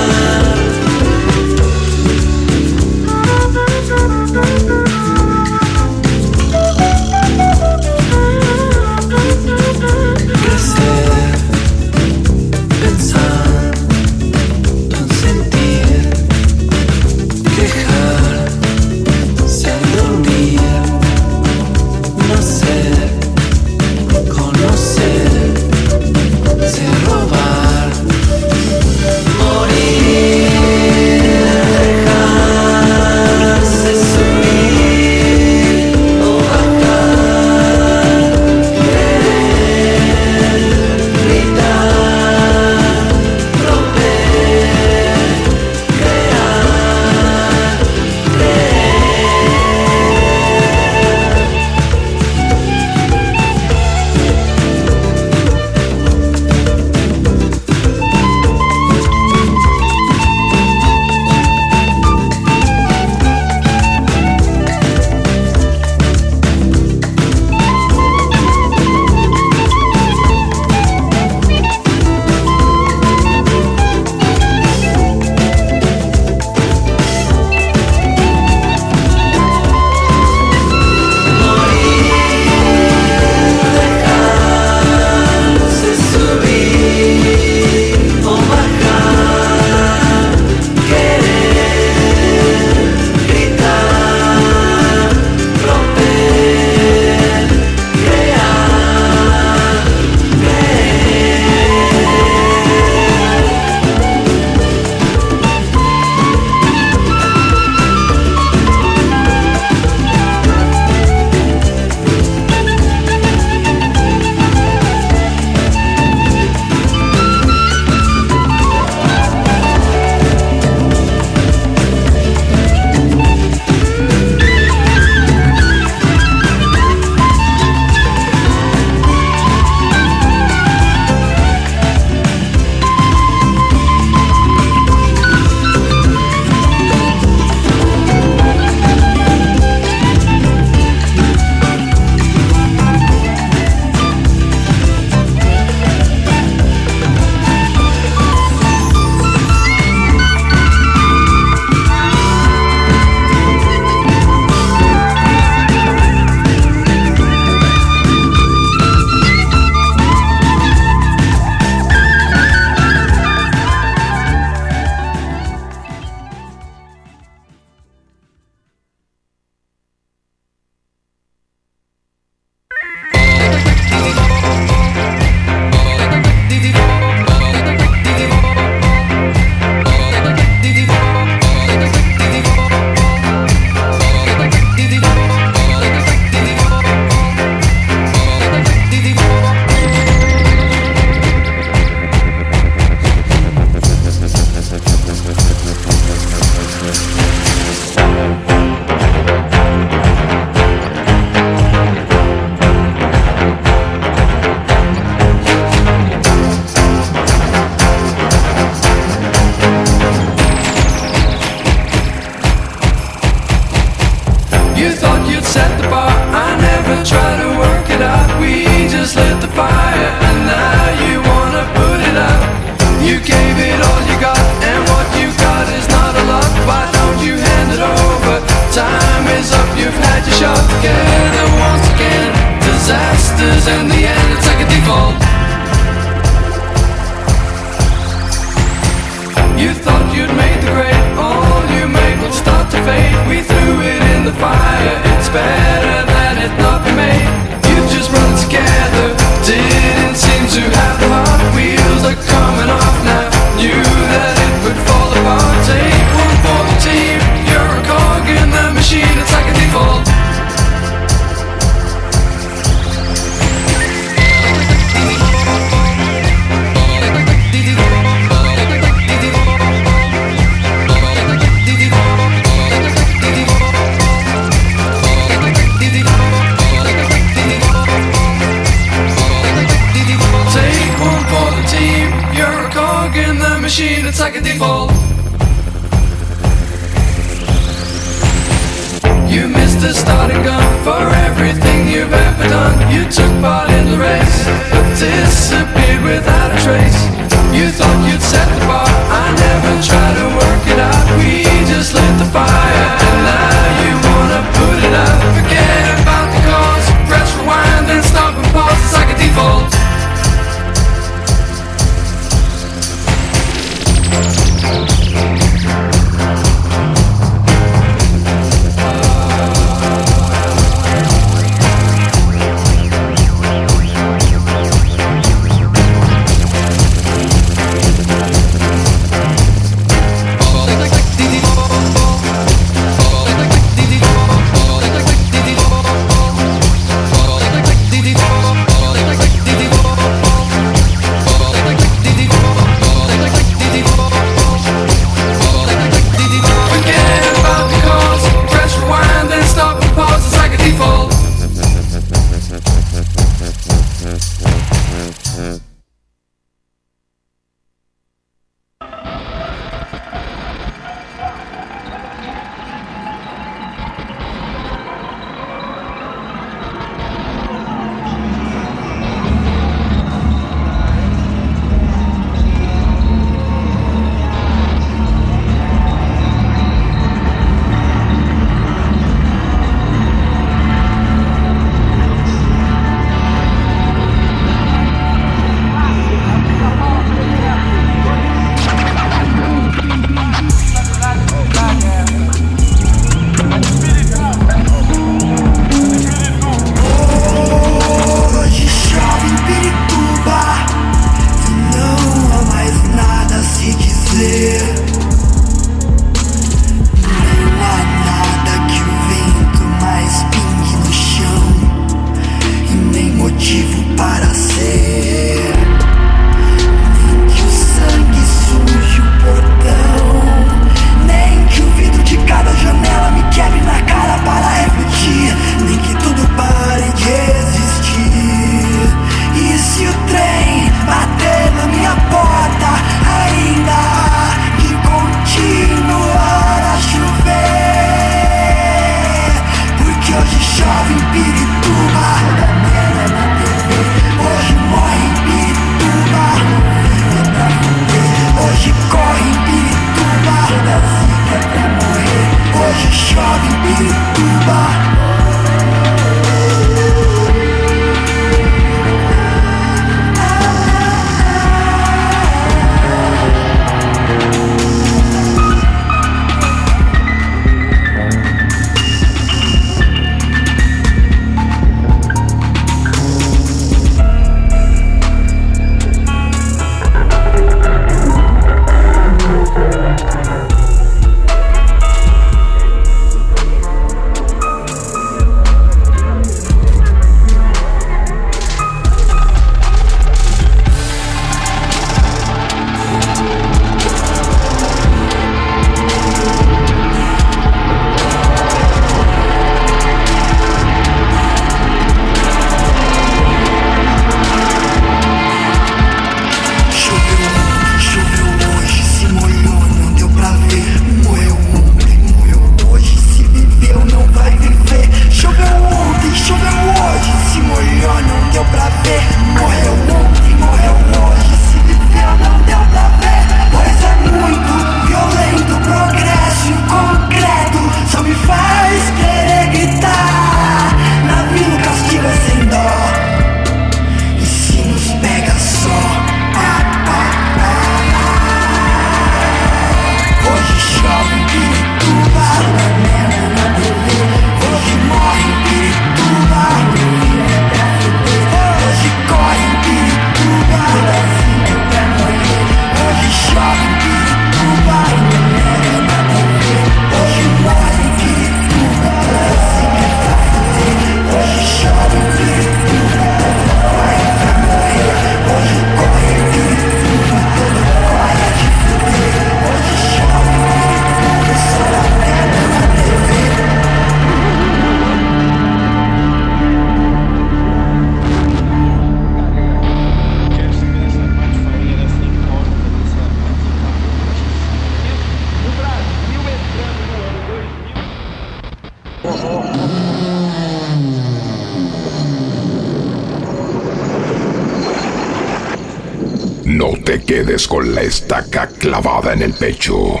Con la estaca clavada en el pecho.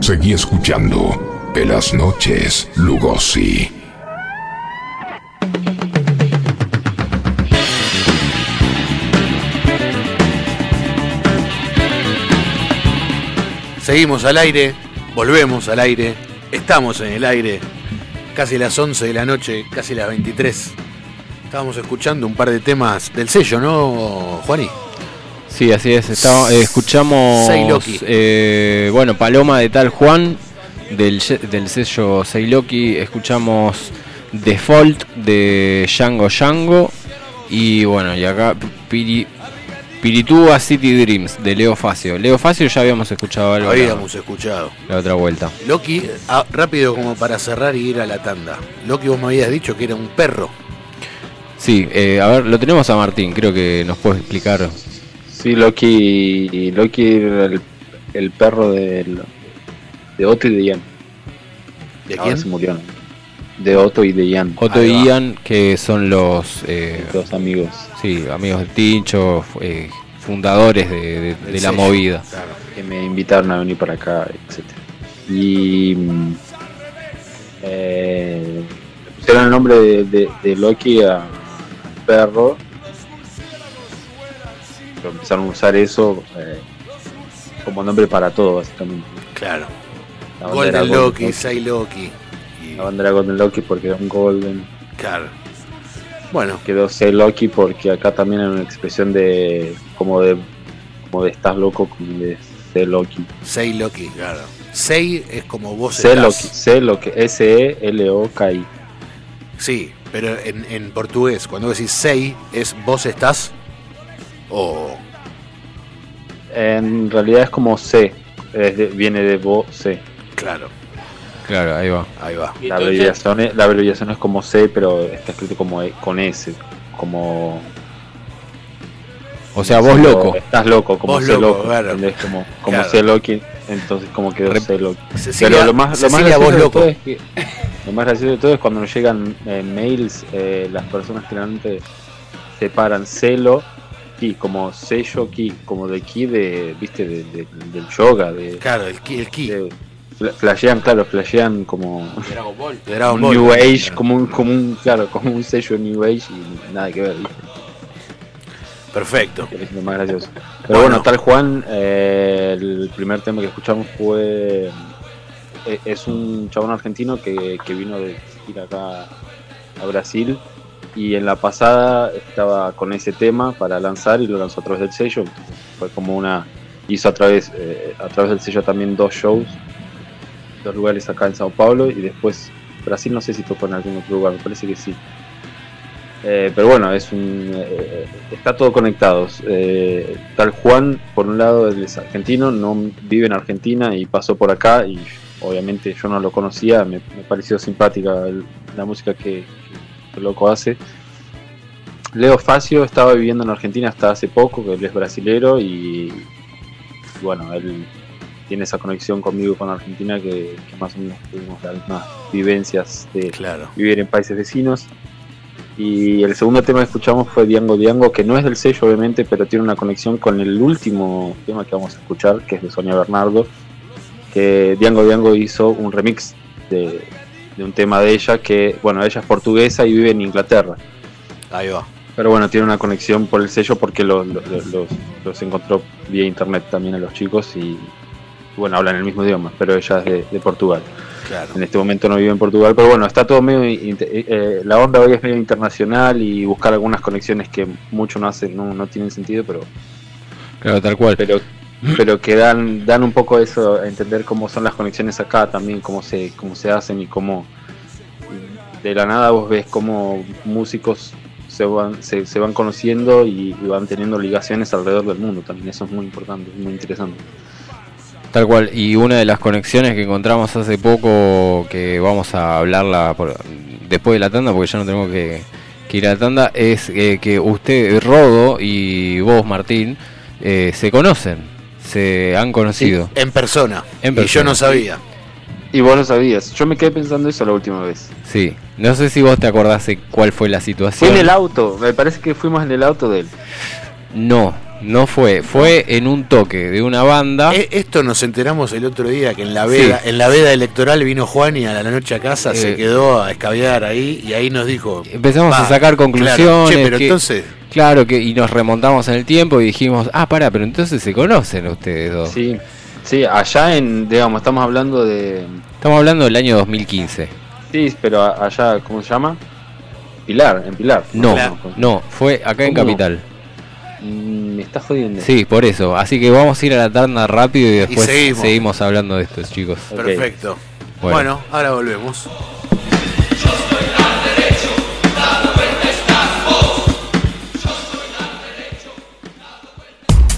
Seguí escuchando Pelas Noches Lugosi. Seguimos al aire, volvemos al aire, estamos en el aire, casi las 11 de la noche, casi las 23. Estábamos escuchando un par de temas del sello, ¿no, Juani? Sí, así es. Eh, escuchamos. Seiloki. eh, bueno, Paloma de Tal Juan, del, del sello Seiloki. Escuchamos Default de Django Django. Y bueno, y acá Piri, Piritúa City Dreams de Leo Facio. Leo Facio ya habíamos escuchado algo la- Habíamos escuchado. la otra vuelta. Loki, ah, rápido como para cerrar y ir a la tanda. Loki, vos me habías dicho que era un perro. Sí, eh, a ver, lo tenemos a Martín, creo que nos puede explicar. Sí, Loki, Loki era el, el perro del, de Otto y de Ian. ¿De Ahora quién? se murió, ¿no? De Otto y de Ian. Otto Ahí y va. Ian, que son los eh, Dos amigos. sí, amigos de Tincho, eh, fundadores de, de- Del de la sello. movida. Claro. que me invitaron a venir para acá, etc. Y mm, eh, pusieron el nombre de, de- de Loki a perro. Pero empezaron a usar eso eh, como nombre para todo, básicamente. Claro. La Golden Loki, Golden Say Loki. Y, La banda era Golden Loki porque era un Golden. claro. Bueno, Quedó C Loki porque acá también era una expresión de como de como de estás loco, como de C Loki. Say Loki, claro. Say es como vos estás. Loki, C Loki, S E L O K I. Sí, pero en, en portugués, cuando decís say, es vos estás o En realidad es como C, es de- viene de vo C. claro, Claro, ahí va. ahí va. La abreviación, es, la abreviación es como C, pero está escrito como E- con S, como O sea, vos loco. Estás loco, como Vos C loco, loco, claro. ¿entendés? Como, como Claro. C Loki, entonces como quedó Rep- C Loki. Cecilia, Pero lo más, lo más Cecilia, vos gracioso de loco. todo es que lo más gracioso de todo es cuando nos llegan eh, mails, eh, las personas generalmente separan celo ki como sello ki, como de ki de, viste, de- de- del yoga, de, Claro, el ki, el ki flashean, claro, flashean como Dragon Ball. Dragon un Ball. New Age, Claro. como un, como un, claro, como un sello New Age y nada que ver, ¿viste? Perfecto. es lo más gracioso. Pero Bueno. bueno, tal Juan, eh, el primer tema que escuchamos fue. eh, Es un chabón argentino que, que vino de ir acá a Brasil y en la pasada estaba con ese tema para lanzar y lo lanzó a través del sello. Fue como una. Hizo a través, eh, a través del sello también dos shows, dos lugares acá en Sao Paulo y después Brasil no sé si tocó en algún otro lugar, me parece que sí. Eh, pero bueno, es un, eh, está todo conectado. Eh, tal Juan, por un lado, él es argentino, no vive en Argentina y pasó por acá y obviamente yo no lo conocía, me, pareció simpática la música que el loco hace. Leo Facio estaba viviendo en Argentina hasta hace poco, que él es brasilero y, y bueno, él tiene esa conexión conmigo con Argentina que, que más o menos tuvimos las mismas vivencias de, Claro. vivir en países vecinos. Y el segundo tema que escuchamos fue Diango Diango, que no es del sello obviamente, pero tiene una conexión con el último tema que vamos a escuchar, que es de Sonia Bernardo, que Diango Diango hizo un remix de, de un tema de ella, que bueno, ella es portuguesa y vive en Inglaterra. Ahí va. Pero bueno, tiene una conexión por el sello porque lo- lo- lo- los, los encontró vía internet también a los chicos y bueno, hablan el mismo idioma, pero ella es de- de Portugal. Claro. En este momento no vive en Portugal, pero bueno, está todo medio. eh, eh, la onda hoy es medio internacional y buscar algunas conexiones que mucho no hacen, no, no tienen sentido, pero Claro, tal cual. pero pero que dan, dan un poco eso a entender cómo son las conexiones acá también, cómo se, cómo se hacen y cómo de la nada vos ves cómo músicos se van, se, se van conociendo y, van teniendo ligaciones alrededor del mundo también, eso es muy importante, muy interesante. Tal cual, y una de las conexiones que encontramos hace poco, que vamos a hablarla por- después de la tanda, porque ya no tenemos que, que ir a la tanda, es eh, que usted, Rodo, y vos, Martín, eh, se conocen, se han conocido. En persona. En Y yo no sabía. Y vos lo sabías, yo me quedé pensando eso la última vez. Sí, no sé si vos te acordás de cuál fue la Fue situación. en el auto, me parece que fuimos en el auto de él. No, No fue, fue en un toque de una banda. Eh, esto nos enteramos el otro día que en la veda, en la veda electoral vino Juan y a la noche a casa se Eh. quedó a escabear ahí y ahí nos dijo. Empezamos "Va, a sacar claro, conclusiones. che, pero que- entonces. Claro, que y nos remontamos en el tiempo y dijimos, ah, pará, pero entonces se conocen ustedes dos. Sí, sí, allá en, digamos, estamos hablando de. Estamos hablando del año 2015. Sí, pero allá, ¿cómo se llama? Pilar, en Pilar. No, no, fue acá en. Capital. Mm, Me está jodiendo. Sí, por eso. Así que vamos a ir a la tanda rápido y después seguimos. seguimos. hablando de esto, chicos. Perfecto. Bueno. Bueno. ahora volvemos.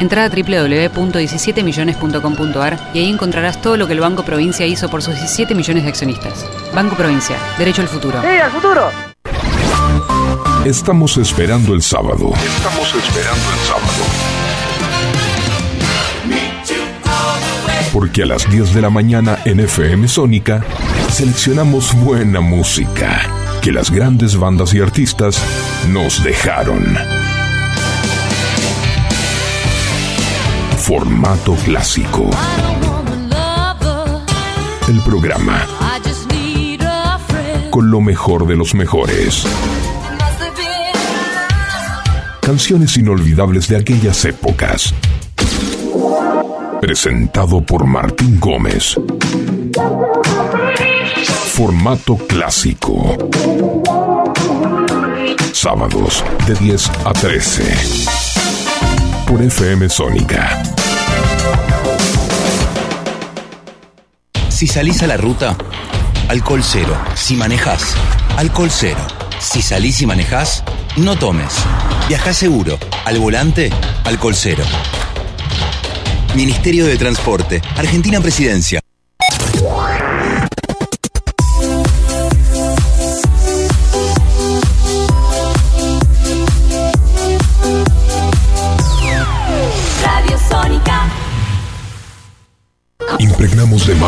Entra a www.17millones.com.ar y ahí encontrarás todo lo que el Banco Provincia hizo por sus 17 millones de accionistas. Banco Provincia, derecho al futuro. ¡Sí, al futuro! Estamos esperando el sábado. Estamos esperando el sábado. Porque a las 10 de la mañana en FM Sónica seleccionamos buena música que las grandes bandas y artistas nos dejaron. Formato clásico. El programa con lo mejor de los mejores. Canciones inolvidables de aquellas épocas. Presentado por Martín Gómez. Formato clásico. Sábados de 10 a 13. Por FM Sónica. Si salís a la ruta, alcohol cero. Si manejás, alcohol cero. Si salís y manejás, no tomes. Viajá seguro. Al volante, alcohol cero. Ministerio de Transporte, Argentina Presidencia.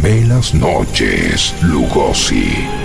Velas noches, Lugosi.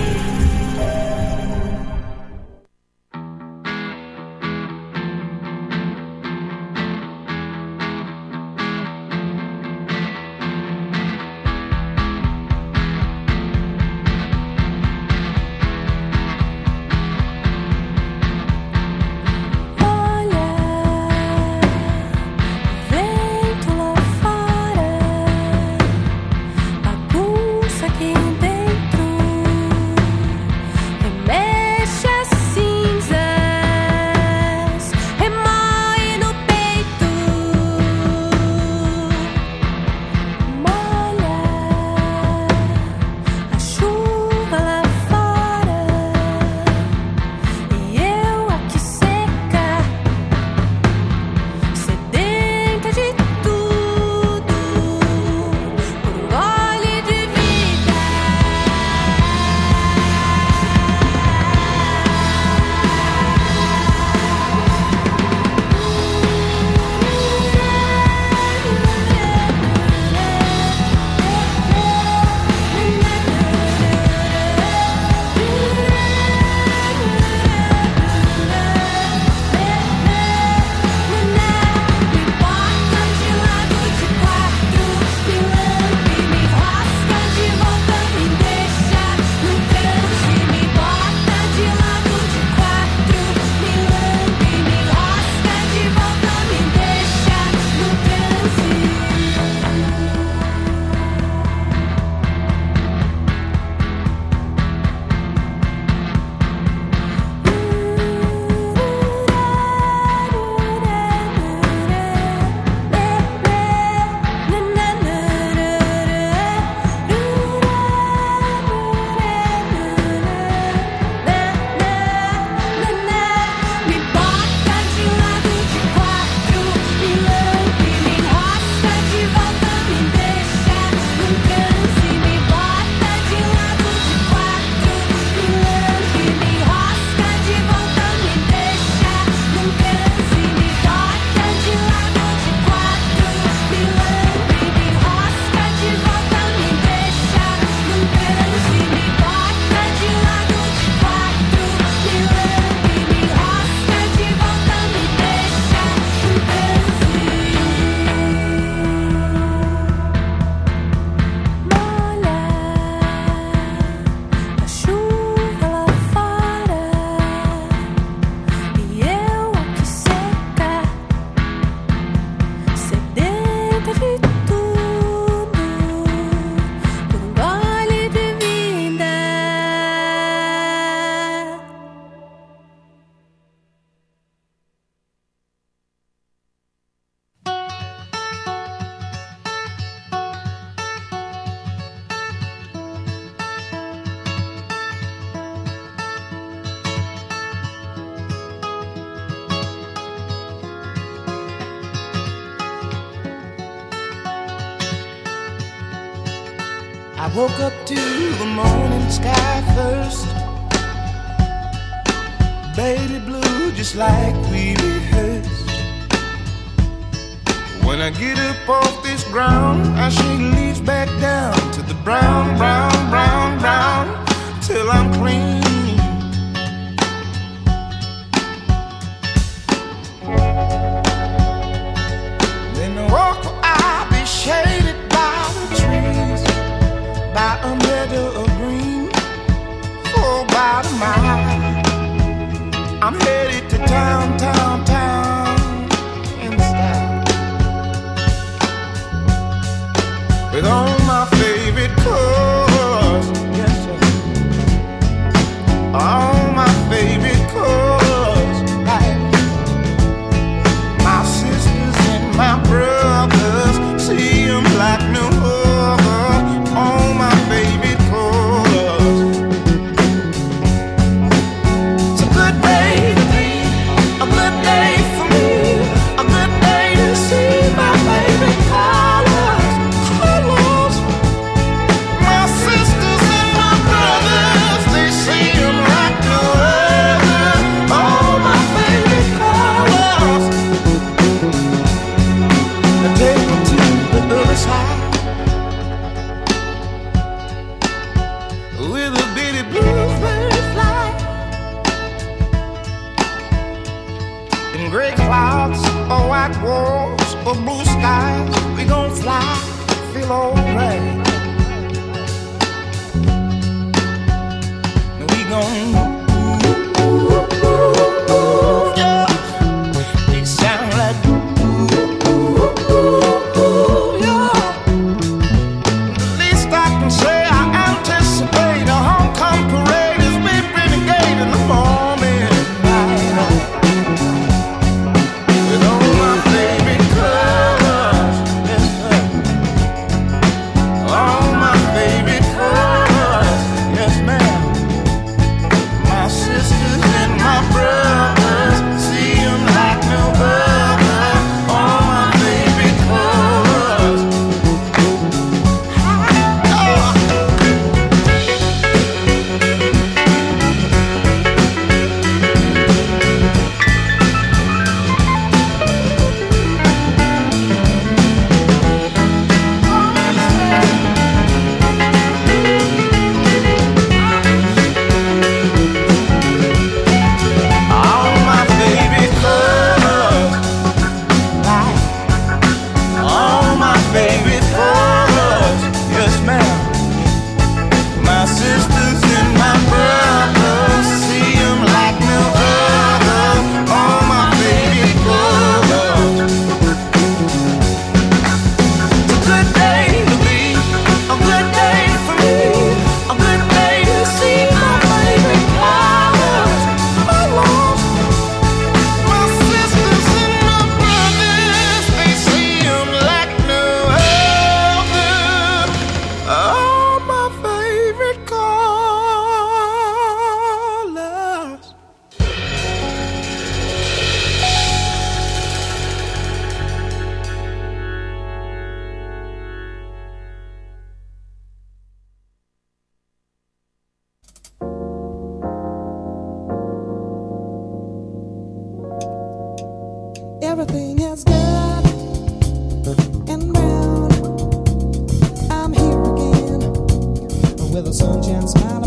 just like we rehearsed. When I get up off this ground, I shake leaves back down to the brown, brown, brown, brown, till I'm clean. Then I'll be shaded by the trees, by a meadow of green, by the mile. I'm headed to town, town, town in style. With all everything is good and brown. I'm here again with a sunshine smile.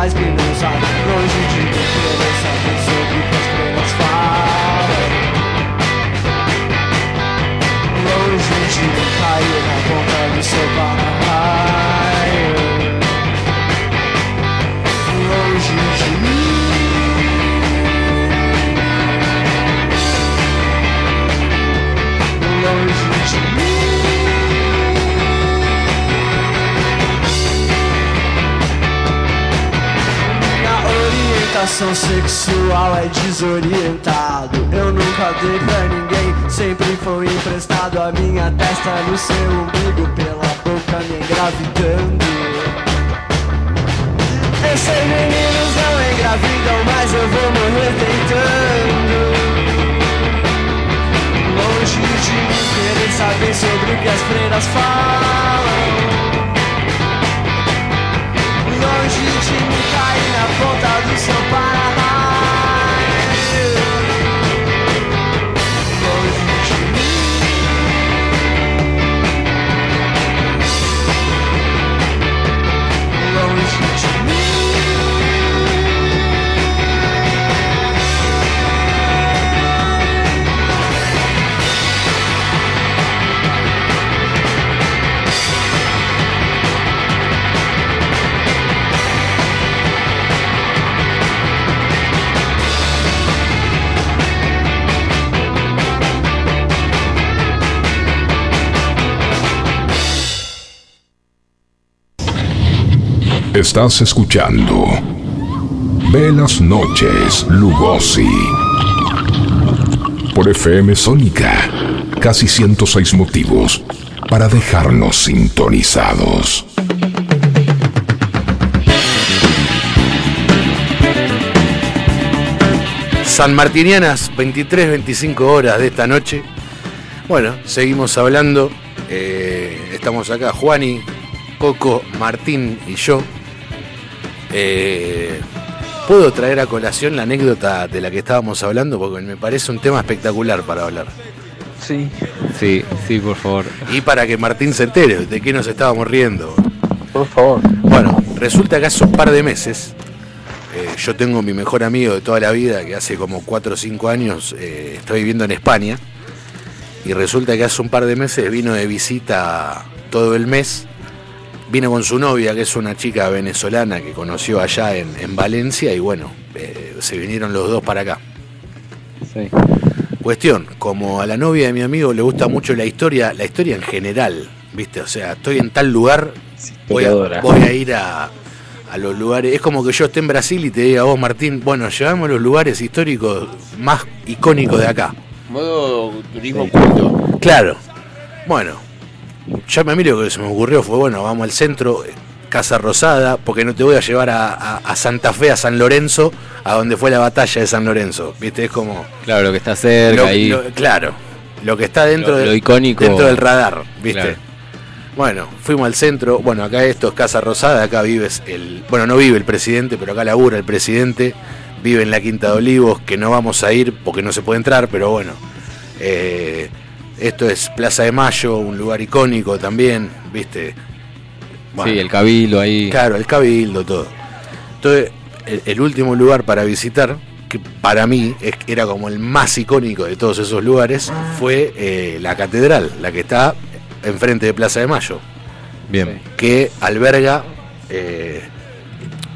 eyes gleamed in the sun. Orientação sexual é desorientado. Eu nunca dei pra ninguém, sempre foi emprestado a minha testa no seu umbigo, pela boca me engravidando. Esses meninos não engravidam, mas eu vou morrer tentando. Longe de mim querer saber sobre o que as freiras falam. Longe de mim cair ponta do seu para-raio. Longe de mim. Longe de Estás escuchando Velas Noches Lugosi por FM Sónica. Casi 106 motivos para dejarnos sintonizados. sanmartinianas, 23-25 horas de esta noche. Bueno, seguimos hablando. Eh, estamos acá, Juani, Coco, Martín y yo. Eh, ¿Puedo traer a colación la anécdota de la que estábamos hablando? Porque me parece un tema espectacular para hablar. Sí. Sí, sí, por favor. Y para que Martín se entere de qué nos estábamos riendo. Por favor. Bueno, resulta que hace un par de meses, eh, yo tengo mi mejor amigo de toda la vida, que hace como 4 o 5 años eh, está viviendo en España, y resulta que hace un par de meses vino de visita todo el mes, vino con su novia, que es una chica venezolana que conoció allá en, en Valencia, y bueno, eh, se vinieron los dos para acá. Sí. Cuestión, como a la novia de mi amigo le gusta mucho la historia, la historia en general, ¿viste? O sea, estoy en tal lugar, voy a, historiadora. voy a ir a, a los lugares. Es como que yo esté en Brasil y te diga a vos, Martín, bueno, llevamos los lugares históricos más icónicos de acá. Modo turismo culto. Claro. Bueno, ya a mí lo que se me ocurrió fue, bueno, vamos al centro, eh, Casa Rosada, porque no te voy a llevar a, a- a Santa Fe, a San Lorenzo, a donde fue la batalla de San Lorenzo. ¿Viste? Es como... Claro, lo que está cerca Lo- ahí. lo- claro, lo que está dentro, Lo- de- lo icónico. dentro del radar, ¿viste? Claro. Bueno, fuimos al centro. Bueno, acá esto es Casa Rosada, acá vives el. Bueno, no vive el presidente, pero acá labura el presidente. Vive en la Quinta de Olivos, que no vamos a ir porque no se puede entrar, pero bueno. Eh, esto es Plaza de Mayo, un lugar icónico también, ¿viste? Bueno. Sí, el cabildo ahí. Claro, el cabildo, todo. Entonces, el, el último lugar para visitar, que para mí es- era como el más icónico de todos esos lugares, fue eh, la catedral, la que está enfrente de Plaza de Mayo, Bien. que alberga, eh,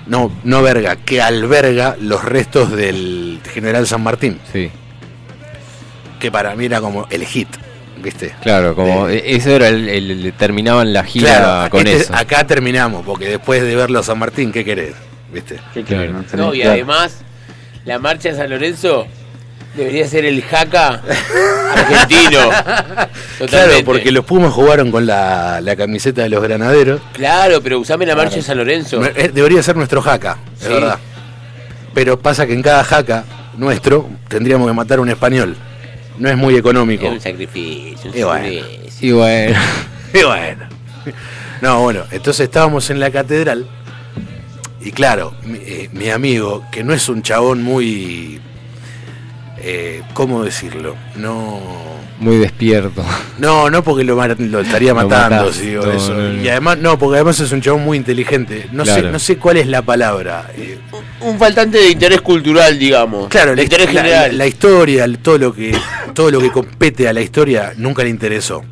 no, no verga, que alberga los restos del general San Martín, Sí, que para mí era como el hit, ¿viste? claro, como De- e- eso era el, el- el- terminaban la gira Claro, con este- eso. acá terminamos, porque después de verlo a San Martín, ¿qué querés? ¿Viste? No, y además, la marcha de San Lorenzo debería ser el jaca argentino. Claro, Totalmente. porque los Pumas jugaron con la, la camiseta de los granaderos. Claro, pero usame la marcha de San Lorenzo. Eh, Debería ser nuestro jaca, es Sí. verdad. Pero pasa que en cada jaca nuestro tendríamos que matar a un español. No es muy económico. Es un sacrificio. un Y bueno. Y bueno, Y bueno. No, bueno, entonces estábamos en la catedral. Y claro, mi, eh, mi amigo, que no es un chabón muy. Eh, ¿Cómo decirlo? No. muy despierto. No, no porque lo, estaría Lo matando, matás. si digo No, eso. no, no. Y además, no, porque además es un chabón muy inteligente. No, sé, no sé cuál es la palabra. Eh, Un faltante de interés cultural, digamos. claro, de la, interés la- general. la- la historia, todo lo que todo lo que compete a la historia nunca le interesó.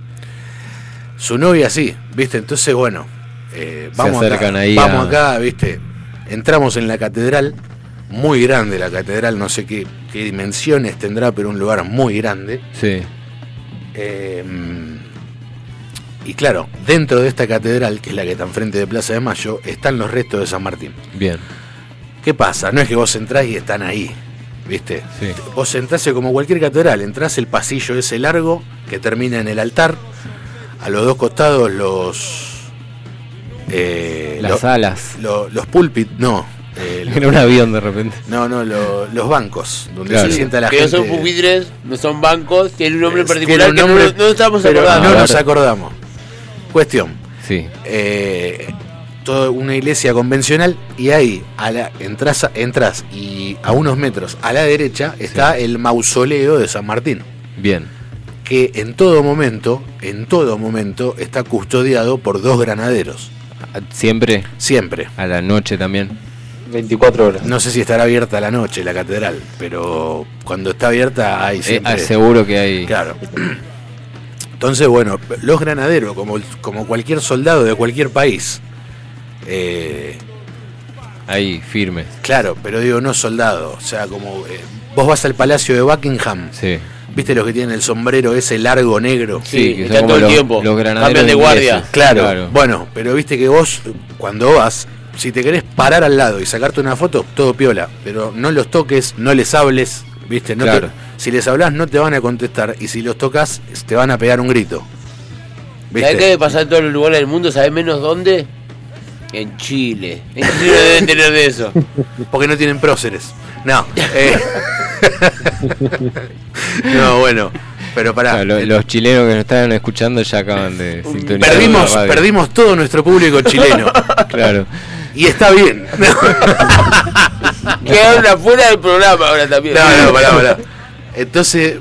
Su novia sí, ¿viste? Entonces, bueno, eh, Se vamos acercan acá, ahí vamos a- acá, ¿viste? Entramos en la catedral, muy grande la catedral, no sé qué, qué dimensiones tendrá, pero un lugar muy grande. Sí, Eh, y claro, dentro de esta catedral, que es la que está enfrente de Plaza de Mayo, están los restos de San Martín. bien. ¿Qué pasa? No es que vos entrás y están ahí, ¿viste? Sí. Vos entrás como cualquier catedral, entrás el pasillo ese largo que termina en el altar, a los dos costados los... eh, Las alas. lo- los púlpit, no. Eh, Era un avión de repente. no, no, lo- los bancos, donde Claro. se sienta la que gente. no son pupitres, no son bancos, tienen un nombre particular que no- estamos acordando. No nos acordamos. Cuestión. Sí, eh, toda una iglesia convencional y ahí a la, entras, entras y a unos metros a la derecha está el mausoleo de San Martín, bien. que en todo momento, en todo momento está custodiado por dos granaderos, Siempre siempre. a la noche también. 24 horas. No sé si estará abierta a la noche la catedral, pero cuando está abierta hay Eh, siempre... ah, seguro que hay. Claro. Entonces, bueno, los granaderos, como, como cualquier soldado de cualquier país, eh, Ahí, firmes. Claro, pero digo, no soldado. O sea, como eh, vos vas al palacio de Buckingham, Sí. ¿viste los que tienen el sombrero ese largo negro? Sí, que están todo el los, tiempo. los granaderos Cambian de guardia. ingleses. Claro. Bueno, pero viste que vos, cuando vas, si te querés parar al lado y sacarte una foto, todo piola. Pero no los toques, no les hables, ¿viste? No te- si les hablas, no te van a contestar. Y si los tocas, te van a pegar un grito. ¿Sabés qué debe pasar en todos los lugares del mundo? ¿Sabés menos dónde? En Chile. En Chile deben tener de eso. Porque no tienen próceres. No. eh, No, bueno, pero pará. Los chilenos que nos están escuchando ya acaban de sintonizar. Perdimos, perdimos todo nuestro público chileno. Claro. Y está bien. Quedaron afuera del programa ahora también. No, no, pará, pará. Entonces,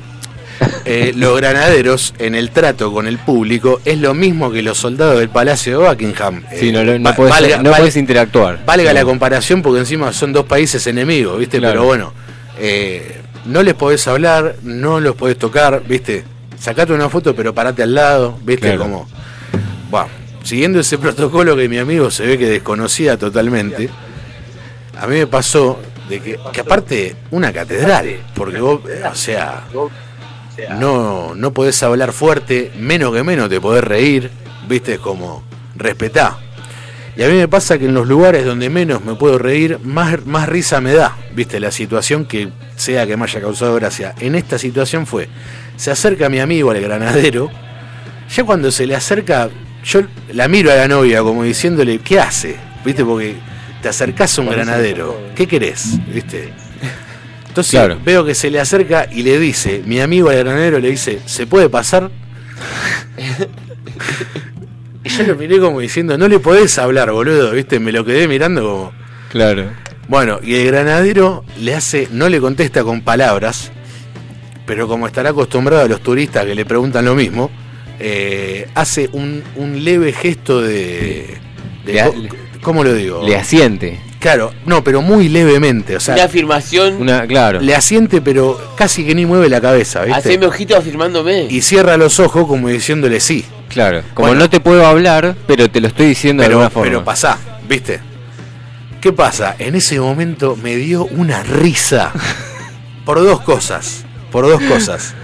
eh, los granaderos en el trato con el público es lo mismo que los soldados del Palacio de Buckingham. Sí, Eh, no, lo- no podés, valga- no podés interactuar. Valga la comparación porque encima son dos países enemigos, ¿viste? Claro. Pero bueno, eh, no les podés hablar, no los podés tocar, ¿viste? Sacate una foto pero parate al lado, ¿viste? Claro. Como, bueno, siguiendo ese protocolo que mi amigo se ve que desconocía totalmente, a mí me pasó de que, que aparte una catedral, porque vos, eh, o sea, no, no podés hablar fuerte, menos que menos te podés reír, viste, como respetá. Y a mí me pasa que en los lugares donde menos me puedo reír, más, más risa me da, viste, la situación que sea que me haya causado gracia. En esta situación fue, se acerca mi amigo al granadero, ya cuando se le acerca, yo la miro a la novia como diciéndole, ¿qué hace? Viste, porque te acercás a un granadero, ¿qué querés? Viste. Entonces Claro. veo que se le acerca y le dice, mi amigo al granadero le dice, ¿se puede pasar? y yo lo miré como diciendo, no le podés hablar, boludo, viste, me lo quedé mirando como... Claro. Bueno, y el granadero le hace, no le contesta con palabras, pero como estará acostumbrado a los turistas que le preguntan lo mismo, eh, hace un, un leve gesto de... de- Le ¿Cómo lo digo? Le asiente. Claro, no, pero muy levemente, o sea, Una afirmación. Una, claro. le asiente pero casi que ni mueve la cabeza, ¿viste? Haceme ojito afirmándome. Y cierra los ojos como diciéndole sí. Claro. Como Bueno. no te puedo hablar, pero te lo estoy diciendo de pero, alguna forma. pero pasá, ¿viste? ¿Qué pasa? En ese momento me dio una risa por dos cosas, por dos cosas.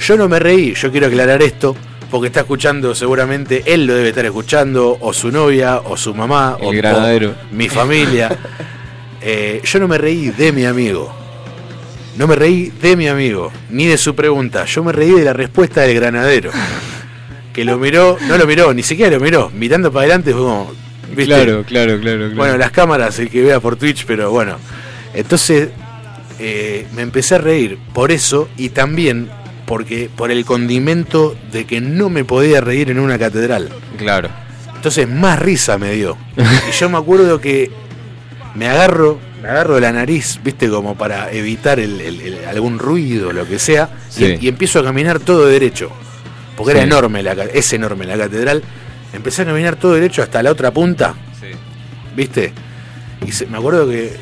Yo no me reí, yo quiero aclarar esto, porque está escuchando seguramente, él lo debe estar escuchando, o su novia, o su mamá, El o, granadero. o mi familia. Eh, yo no me reí de mi amigo. No me reí de mi amigo, ni de su pregunta. Yo me reí de la respuesta del granadero. Que lo miró, no lo miró, ni siquiera lo miró. Mirando para adelante fue como. ¿viste? Claro, claro, claro, claro. Bueno, las cámaras, el que vea por Twitch, pero bueno. Entonces eh, me empecé a reír por eso y también porque por el condimento de que no me podía reír en una catedral. Claro. Entonces más risa me dio. Y yo me acuerdo que me agarro, me agarro de la nariz, viste, como para evitar el- el- el- algún ruido, lo que sea, y- Sí. y, empiezo a caminar todo derecho. Porque era Sí. enorme, la, es enorme la catedral. Empecé a caminar todo derecho hasta la otra punta, ¿viste? Y se- me acuerdo que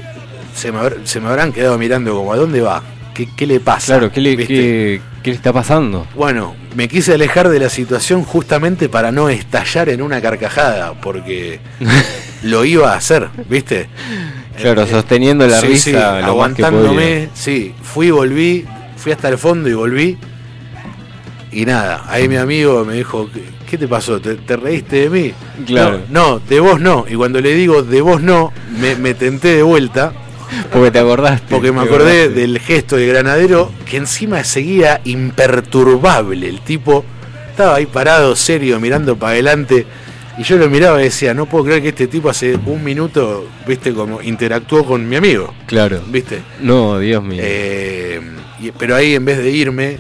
se me, se me habrán quedado mirando como, ¿a dónde va? ¿Qué, qué le pasa? Claro, ¿qué le, qué, qué le está pasando? Bueno, me quise alejar de la situación justamente para no estallar en una carcajada, porque lo iba a hacer, ¿viste? Claro, sosteniendo la Sí, risa sí, lo más que aguantándome, sí, fui, volví, fui hasta el fondo y volví. Y nada, ahí mi amigo me dijo, ¿qué, qué te pasó? ¿Te, te reíste de mí? Claro. No, no, de vos no. Y cuando le digo de vos no, me, me tenté de vuelta. Porque te acordaste. Porque me acordé acordaste. del gesto del granadero, que encima seguía imperturbable. El tipo estaba ahí parado, serio, mirando para adelante. Y yo lo miraba y decía, no puedo creer que este tipo hace un minuto, viste, como interactuó con mi amigo. Claro. ¿Viste? No, Dios mío. Eh, y- pero ahí en vez de irme, eh,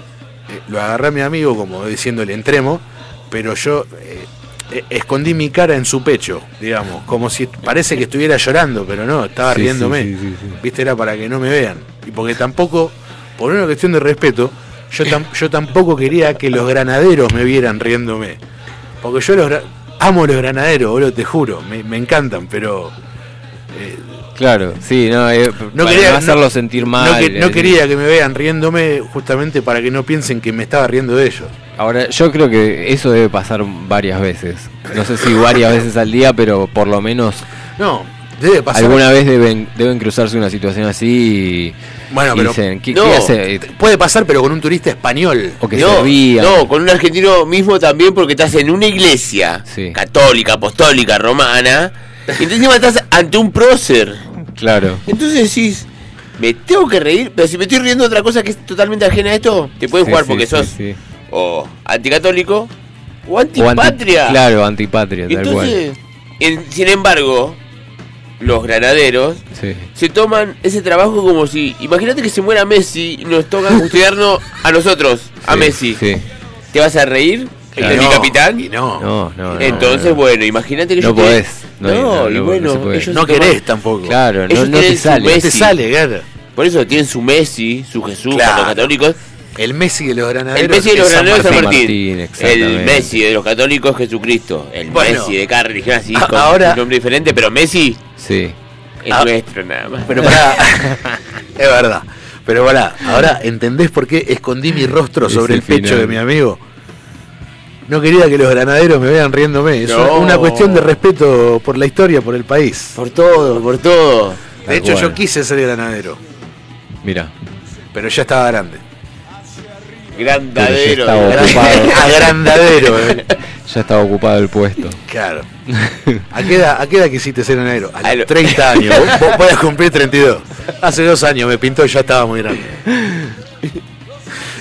lo agarré a mi amigo como diciéndole entremos, pero yo eh, escondí mi cara en su pecho, digamos, como si parece que estuviera llorando, pero no, estaba Sí, riéndome. sí, sí. Viste, era para que no me vean. Y porque tampoco, por una cuestión de respeto, yo, tam- yo tampoco quería que los granaderos me vieran riéndome. Porque yo los amo los granaderos, boludo, te juro, me, me encantan, pero eh, Claro, sí, no, eh, no para quería no hacerlo no- sentir no mal. que- no eh. quería que me vean riéndome justamente para que no piensen que me estaba riendo de ellos. Ahora, yo creo que eso debe pasar varias veces. No sé si varias veces al día, pero por lo menos No, debe pasar. alguna vez deben, deben cruzarse una situación así y, Bueno, y pero dicen, ¿qué, No. qué hace? puede pasar, pero con un turista español. O que no, servían. no, con un argentino mismo también porque estás en una iglesia Sí. católica, apostólica, romana, y encima estás ante un prócer. Claro. Entonces decís, me tengo que reír, pero si me estoy riendo de otra cosa que es totalmente ajena a esto, te pueden Sí, jugar porque sí, sos sí. O anticatólico o O anti- antipatria. claro, antipatria, tal cual. Entonces, en- sin embargo, los granaderos Sí. se toman ese trabajo como si. Imagínate que se muera Messi y nos toca custodiarnos a nosotros, a Sí, Messi. Sí. ¿Te vas a reír? Claro. ¿De mi capitán? Y no. No, no, no. Entonces, no. bueno, imagínate que No yo te- podés. No, No, no, y no, bueno, no ellos No se toman- querés tampoco. Claro, no, ellos no te sale. No te Messi. sale, claro. Por eso tienen su Messi, su Jesús, Claro. para los católicos. El Messi de los granaderos. El Messi de los granaderos es San Martín. El Messi de los católicos es Jesucristo. El Bueno. Messi de cada religión así, A- con ahora- un nombre diferente, pero Messi Sí. es Ah. nuestro nada más. Pero pará, es verdad. Pero pará, ahora entendés por qué escondí mi rostro sobre el pecho final. de mi amigo. No quería que los granaderos me vean riéndome. Es No. una cuestión de respeto por la historia, por el país. Por todo, por todo. De Tal hecho, cual. yo quise ser granadero, Mira. pero ya estaba grande. Grandadero. Ya estaba ocupado. Agrandadero, eh. Ya estaba ocupado el puesto. Claro. ¿A qué, edad, ¿A qué edad quisiste ser granadero? A A los lo- 30 años. Vos, vos podés cumplir 32. Hace dos años me pintó y ya estaba muy grande.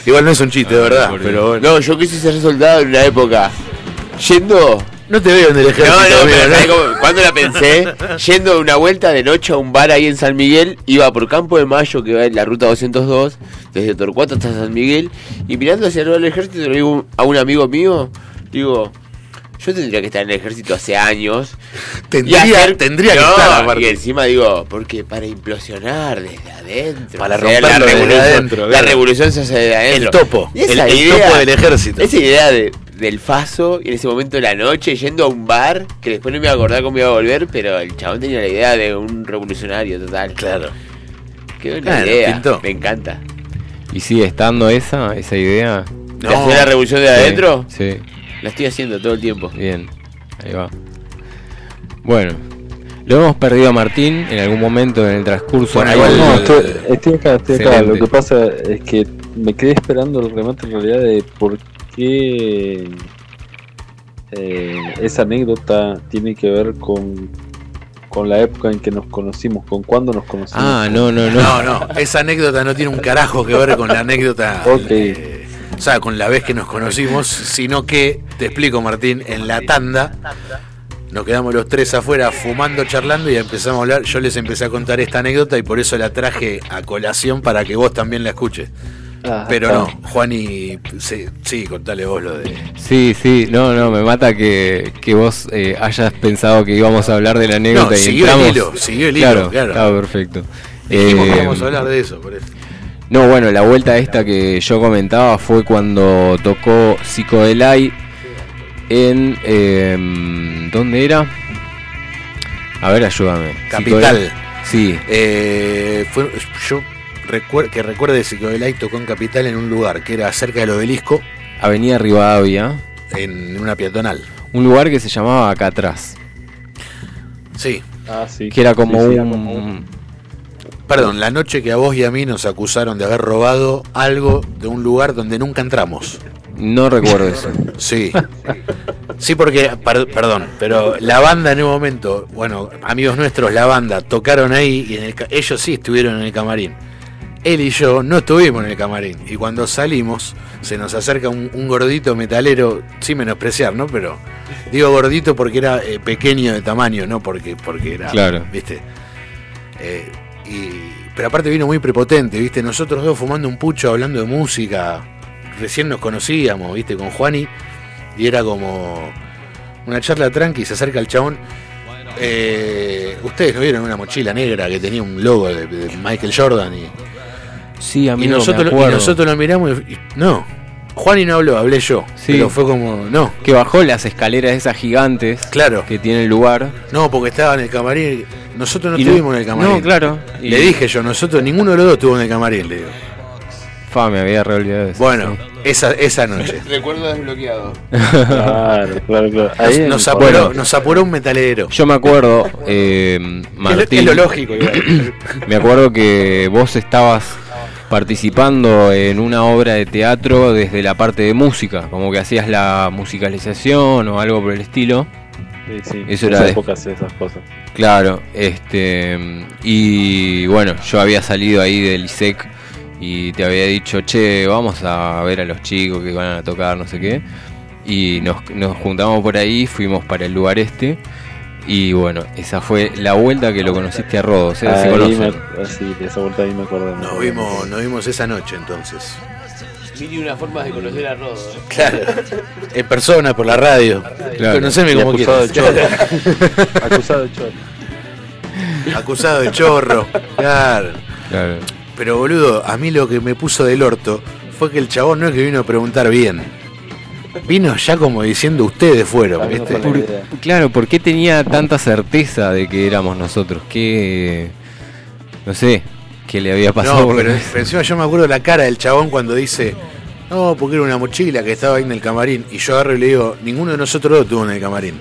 Igual no es un chiste, de verdad. por Pero bueno. No, yo quise ser soldado en una época. Yendo. No te veo en el No, ejército. no, amigo, pero ¿no? ¿sabes cómo? cuando la pensé, yendo una vuelta de noche a un bar ahí en San Miguel, iba por Campo de Mayo, que va en la ruta 202, desde Torcuato hasta San Miguel, y mirando hacia el ejército, le digo a un amigo mío, digo, yo tendría que estar en el ejército hace años. Tendría, hacer- tendría que No, estar, aparte. Y encima digo, porque para implosionar desde adentro. Para romperlo la desde revolución, adentro, La revolución se hace de adentro. El topo, Y esa el- el topo del ejército. Esa idea de- del faso, y en ese momento de la noche, yendo a un bar, que después no me iba a acordar cómo iba a volver, pero el chabón tenía la idea de un revolucionario total. Claro. Qué buena Claro, idea. pintó. Me encanta. ¿Y sigue estando esa, esa idea? ¿De hacer la revolución de Sí, adentro? Sí, La estoy haciendo todo el tiempo. bien. Ahí va. Bueno, lo hemos perdido a Martín en algún momento en el transcurso. Bueno, Ahí igual- el- No, estoy, estoy acá, estoy acá. Excelente. Lo que pasa es que me quedé esperando el remate en realidad de por qué eh, esa anécdota tiene que ver con, con la época en que nos conocimos, con cuándo nos conocimos. Ah, no, no, no. No, no, esa anécdota no tiene un carajo que ver con la anécdota. Ok. eh, o sea, con la vez que nos conocimos, sino que, te explico, Martín, en la tanda nos quedamos los tres afuera fumando, charlando y empezamos a hablar. Yo les empecé a contar esta anécdota y por eso la traje a colación para que vos también la escuches. Ah, Pero está. no, Juan y. Sí, sí, contale vos lo de. Sí, sí, no, no, me mata que, que vos eh, hayas pensado que íbamos a hablar de la anécdota No, y siguió el hilo, siguió el hilo, claro, claro. Estaba perfecto. Dijimos que Eh, íbamos a hablar de eso, por eso. No, bueno, la vuelta esta que yo comentaba fue cuando tocó Psicodelay en... eh, ¿Dónde era? A ver, ayúdame. Capital. Sí, Eh, fue, yo recuer- que recuerde Psicodelay tocó en Capital en un lugar que era cerca del obelisco, Avenida Rivadavia, en una peatonal. un lugar que se llamaba acá atrás, Sí. Ah, sí. que era como Sí, sí, un... Perdón, la noche que a vos y a mí nos acusaron de haber robado algo de un lugar donde nunca entramos. No recuerdo eso. Sí. Sí, porque, per- perdón, pero la banda en un momento, bueno, amigos nuestros, la banda, tocaron ahí y en el ca- ellos sí estuvieron en el camarín. Él y yo no estuvimos en el camarín. Y cuando salimos, se nos acerca un, un gordito metalero, sin menospreciar, ¿no? Pero digo gordito porque era eh, pequeño de tamaño, no porque, porque era. Claro. ¿Viste? Eh, y, pero aparte vino muy prepotente, ¿viste? Nosotros dos fumando un pucho, hablando de música. Recién nos conocíamos, ¿viste? Con Juani. Y era como una charla tranqui. Se acerca el chabón. Eh, Ustedes no vieron una mochila negra que tenía un logo de, de Michael Jordan. Y, Sí, y amigo, nosotros, me lo- y acuerdo. nosotros lo miramos y, y- no. Juani no habló, hablé yo. Sí. Pero fue como, no. Que bajó las escaleras esas gigantes Claro. que tiene el lugar. No, porque estaba en el camarín. Nosotros no Y no- estuvimos en el camarín. no, claro. Y- Le dije yo, nosotros, ninguno de los dos estuvo en el camarín, le digo. Fa, me había reolvidado de eso. Bueno, esa, esa noche. Recuerdo desbloqueado. Claro, claro, claro. Ahí Nos, apuró, Bueno. nos apuró un metalero. Yo me acuerdo, eh, Es lo- Martín. es lo lógico, igual. Me acuerdo que vos estabas participando en una obra de teatro desde la parte de música, como que hacías la musicalización o algo por el estilo. Sí, sí. Eso era de- esas cosas. Claro, este y bueno, yo había salido ahí del ISEC y te había dicho, che, vamos a ver a los chicos que van a tocar, no sé qué. Y nos, nos juntamos por ahí, fuimos para el lugar este. Y bueno, esa fue la vuelta que lo conociste a Rodo. Se conocen. me- sí, de esa vuelta ahí me me Nos vimos, nos vimos esa noche entonces. Mil y una formas de conocer a Rodo. ¿eh? Claro. En persona, por la radio. Claro. Conoceme como acusado quieras. de chorro. acusado de chorro. Acusado de chorro. Claro. Claro. Pero boludo, a mí lo que me puso del orto fue que el chabón no es que vino a preguntar bien. Vino ya como diciendo ustedes fueron, ¿viste? Por- claro, ¿por qué tenía tanta certeza de que éramos nosotros? ¿Qué. No sé, qué le había pasado? No, pero, pero encima yo me acuerdo la cara del chabón cuando dice, no, porque era una mochila que estaba ahí en el camarín. Y yo agarro y le digo, ninguno de nosotros dos estuvo en el camarín.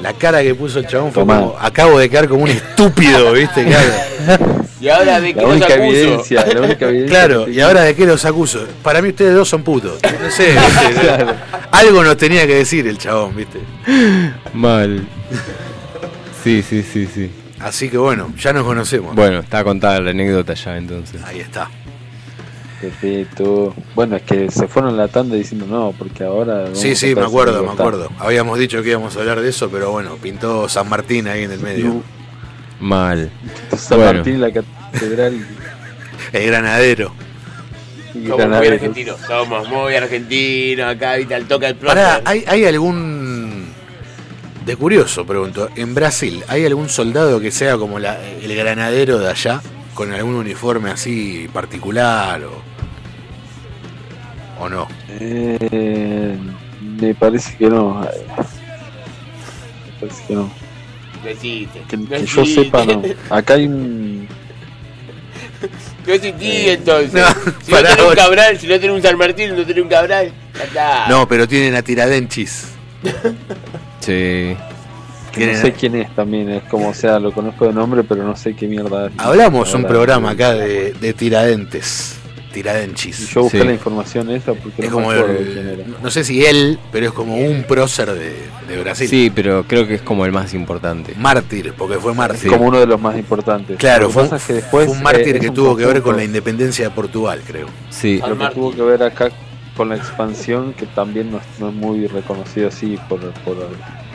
La cara que puso el chabón fue Tomá. como, acabo de quedar como un estúpido, ¿viste? Claro, Y ahora de que La los única acuso. evidencia, la única evidencia. claro que y ahora de qué los acuso. Para mí ustedes dos son putos. No sé, ¿viste? algo nos tenía que decir el chabón, ¿viste? Mal. Sí, sí, sí, sí. Así que bueno, ya nos conocemos. Bueno, está contada la anécdota ya entonces. Ahí está. Perfecto. Bueno, es que se fueron la tanda diciendo no, porque ahora. Sí, sí, me acuerdo, me libertad". acuerdo. Habíamos dicho que íbamos a hablar de eso, pero bueno, pintó San Martín ahí en el medio. Mal. San Bueno. Martín, la catedral El granadero. y Somos muy Granaderos. argentinos, somos muy argentinos. Acá Vital toca el. Pará, ¿hay, ¿hay algún. De curioso, pregunto. En Brasil, ¿hay algún soldado que sea como la- el granadero de allá? Con algún uniforme así particular o. ¿O no? Eh, me parece que no. Me parece que no. Que, yo sepa, no. Acá hay un. No existí entonces. No, si no tenés un. Cabral, si no tenés un San Martín, no tenés un Cabral. No, pero tienen a Tiradenchis. Sí. que no sé quién es también. Es como, o sea, lo conozco de nombre, pero no sé qué mierda es. Hablamos un programa acá de, de Tiradentes. Tiradenchis. Y yo busqué Sí. la información esa porque Es no como acuerdo el- quién era. no sé si él, pero es como un prócer de, de Brasil. Sí, pero creo que es como el más importante. Mártir, porque fue Es mártir. como uno de los más importantes. Claro, fue, es que después, fue un mártir eh, que es un tuvo que ver con la independencia de Portugal, creo. Sí. Lo que tuvo que ver acá con la expansión, que también no es, no es muy reconocido así por, por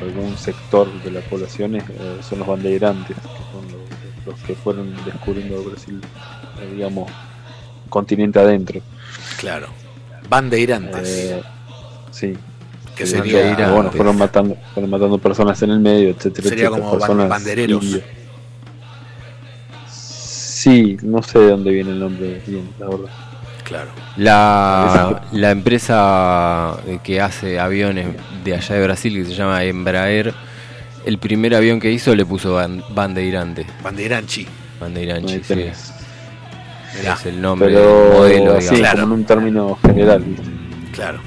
algún sector de la población, es, eh, son los bandeirantes, que son los, los que fueron descubriendo Brasil, eh, digamos, continente adentro. Claro. Bandeirantes. Eh, sí. que sería, bandeirantes, bueno, fueron matando, fueron matando personas en el medio, etcétera, Sería etcétera, como personas bandereros. Sí, no sé de dónde viene el nombre bien, la verdad. claro. La, la empresa que hace aviones de allá de Brasil, que se llama Embraer, el primer avión que hizo le puso ban- Bandeirante. Bandeiranchi. Bandeiranchi, sí. Mirá, Es el nombre Pero del modelo, sí. Claro. como en un término general, ¿viste? claro.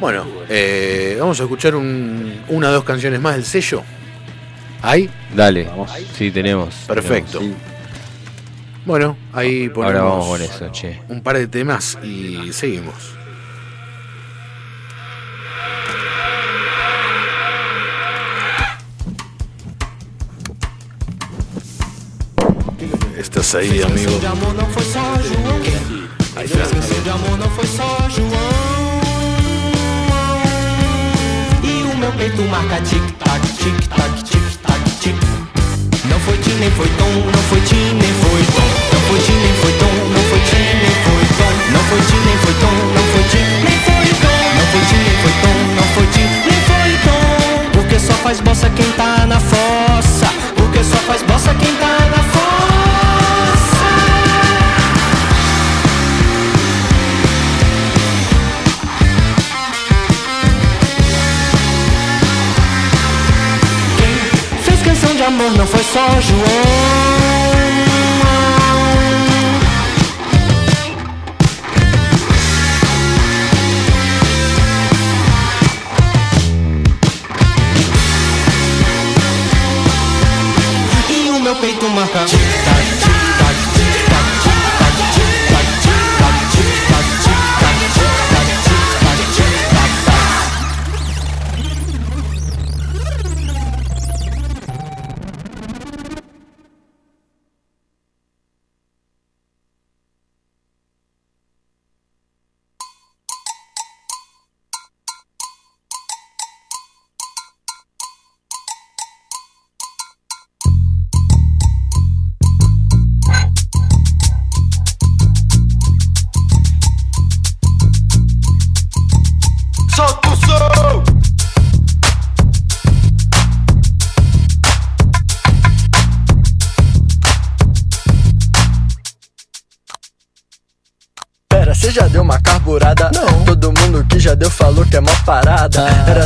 Bueno, eh, vamos a escuchar un- una o dos canciones más del sello. ¿Hay? Dale, Vamos. sí, tenemos. Perfecto. Sí. Bueno, ahí ponemos Ahora vamos con eso, che. un par de temas y seguimos. Estás ahí, amigo. de amor não foi só João. Canção de amor não foi só João. E o meu peito marca tic-tac, tic-tac, tic-tac, tic. Não foi ti nem foi tom, não foi ti nem foi tom. Não foi ti nem foi tom, não foi ti nem foi tom. Não foi ti nem foi tom, não foi ti nem foi tom. Não foi ti nem foi tom, não foi ti nem foi tom. Porque só faz bossa quem tá na fossa. Porque só faz bossa quem tá na fossa. Amor, não foi só João. E o meu peito marca tic-tac, tic-tac,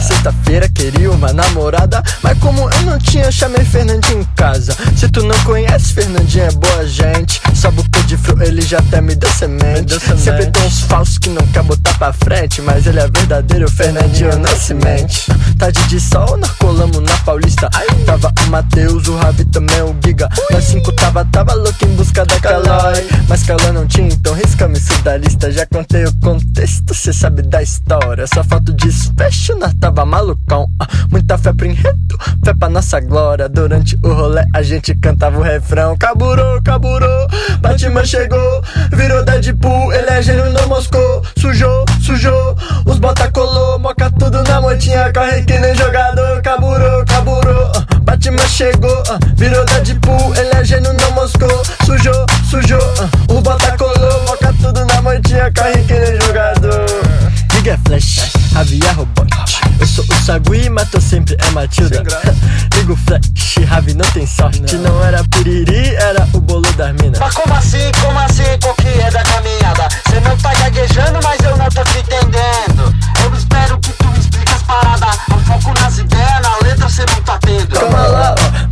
Era sexta-feira, queria uma namorada. Mas como eu não tinha, chamei Fernandinho em casa. Se tu não conhece, Fernandinho é boa gente. Sabe o de ele já até me deu semente. Sempre tem uns falsos que não quer botar pra frente. Mas ele é verdadeiro, o Fernandinho não se mente. Tarde de sol, nós colamos na Paulista. Tava o Matheus, o Ravi também, o Giga. Nós cinco tava, tava louco em busca da Calói. Mas Calói não tinha, então risca-me isso da lista. Já contei o contexto, cê sabe da história. Só falta o desfecho, nós tava malucão. Ah, muita fé pro enredo, fé pra nossa glória. Durante o rolê a gente cantava o refrão. Caburou, caburou, Batman chegou, virou Deadpool. Ele é gênio, não moscou. Sujou, sujou, os bota colou. Moca tudo na motinha, corre que nem jogador. Caburou, caburou, ah, Batman chegou, ah, virou Deadpool. Ele é gênio, não moscou. Sujou, sujou, ah, os bota colou. Moca tudo na motinha, corre que nem jogador. Liga Flash, Ravi é robot. Eu sou o Sagui, mas tô sempre é Matilda. Liga o Flash, Ravi não tem sorte. Não era piriri, era o bolo das minas. Mas como assim, como assim, qual que é da caminhada? Cê não tá gaguejando, mas eu não tô te entendendo Eu espero que tu me explique as paradas Um foco nas ideias, na letra cê não tá tendo Calma lá, ó.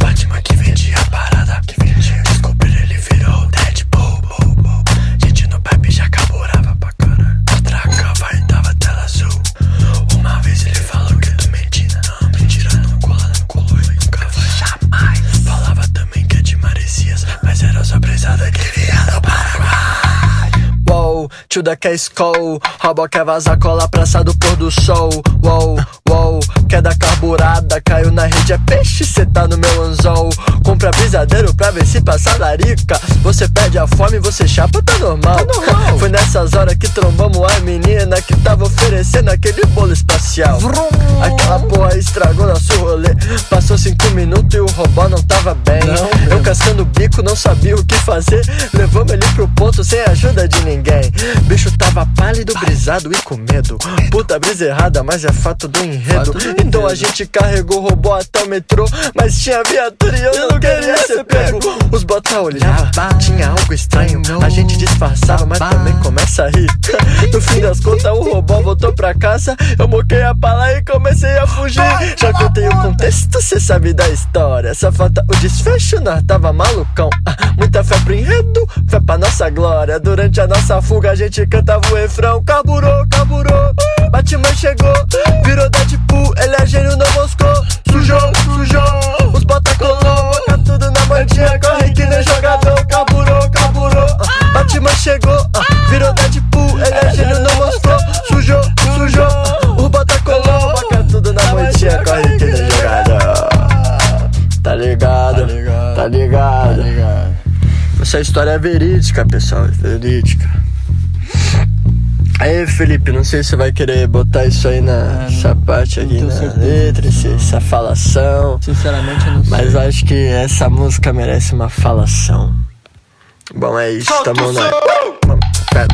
Tio da que é Skull Rouba quer vazar cola praça do pôr do sol. Wow, wow, quer dar carburada Caiu na rede, é peixe, cê tá no meu anzol. Compra brisadeiro pra ver se passa larica. Você perde a fome, você chapa, tá normal, Foi nessas horas que trombamos a menina Que tava oferecendo aquele bolo espacial. Aquela porra estragou nosso rolê. Passou cinco minutos e o robô não tava bem. Eu cascando o bico, não sabia o que fazer. Levamos ele pro ponto sem ajuda de ninguém Bicho tava pálido, brisado e com medo. Puta brisa errada, mas é fato do enredo. Então a gente carregou o robô até o metrô Mas tinha viatura e eu não queria ser pego. Os bota olhava, tinha algo estranho. A gente disfarçava, mas também começa a rir. No fim das contas o robô voltou pra casa Eu moquei a pala e comecei a fugir. Já contei o contexto, cê sabe da história. Só falta o desfecho, nós tava malucão. Ah, Muita fé pro enredo, fé pra nossa glória. Durante a nossa fuga a gente cantava o refrão. Carburou, carburou, Batman chegou. Virou Deadpool, ele é gênio, não moscou. Sujou, sujou, os bota colou. Boca tudo na mantinha, corre que nem jogador. Carburou, carburou, Batman chegou. Virou Deadpool, ele é gênio, não moscou. Sujou, sujou, os bota colou. Boca tudo na mantinha, corre que nem jogador. Tá ligado, tá ligado, Essa história é verídica, pessoal, é verídica Aí, Felipe, não sei se você vai querer botar isso aí na essa parte aqui na letra, esse- essa falação. Sinceramente, eu não sei. Mas acho que essa música merece uma falação. Bom, é isso, tamo na. Pé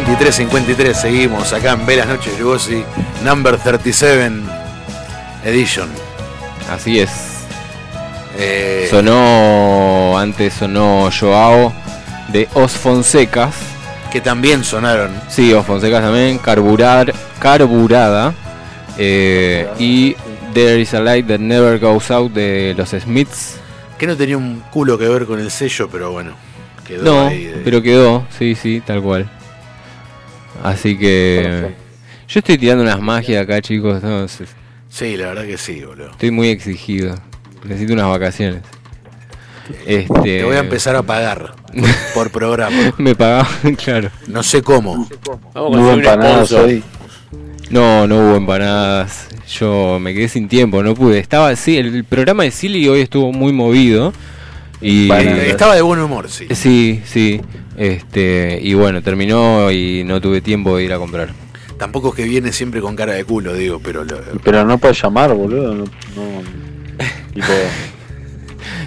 23.53, seguimos acá en Velas Noches Lugosi, number 37 edition. Así es. Eh, Sonó, antes sonó Joao de Os Fonsecas. Que también sonaron. Sí, Os Fonsecas también, Carburar, Carburada. eh, y There is a Light That Never Goes Out de los Smiths. Que no tenía un culo que ver con el sello, pero bueno, quedó No, ahí. de- pero quedó, sí, sí, tal cual. Así que... Yo estoy tirando unas magias acá, chicos. no, Sí, la verdad que sí, boludo. estoy muy exigido. Necesito unas vacaciones. Este... Te voy a empezar a pagar por, programa. Me pagaban, claro. No sé cómo. Conseguir un sponsor. No, no hubo empanadas. Yo me quedé sin tiempo, no pude. Estaba sí, el, el programa de Silly hoy estuvo muy movido. Y Estaba de buen humor, sí. Sí, sí. Este, y bueno, terminó y no tuve tiempo de ir a comprar. Tampoco es que viene siempre con cara de culo, digo, pero lo- Pero no puedes llamar, boludo. No, no- tipo,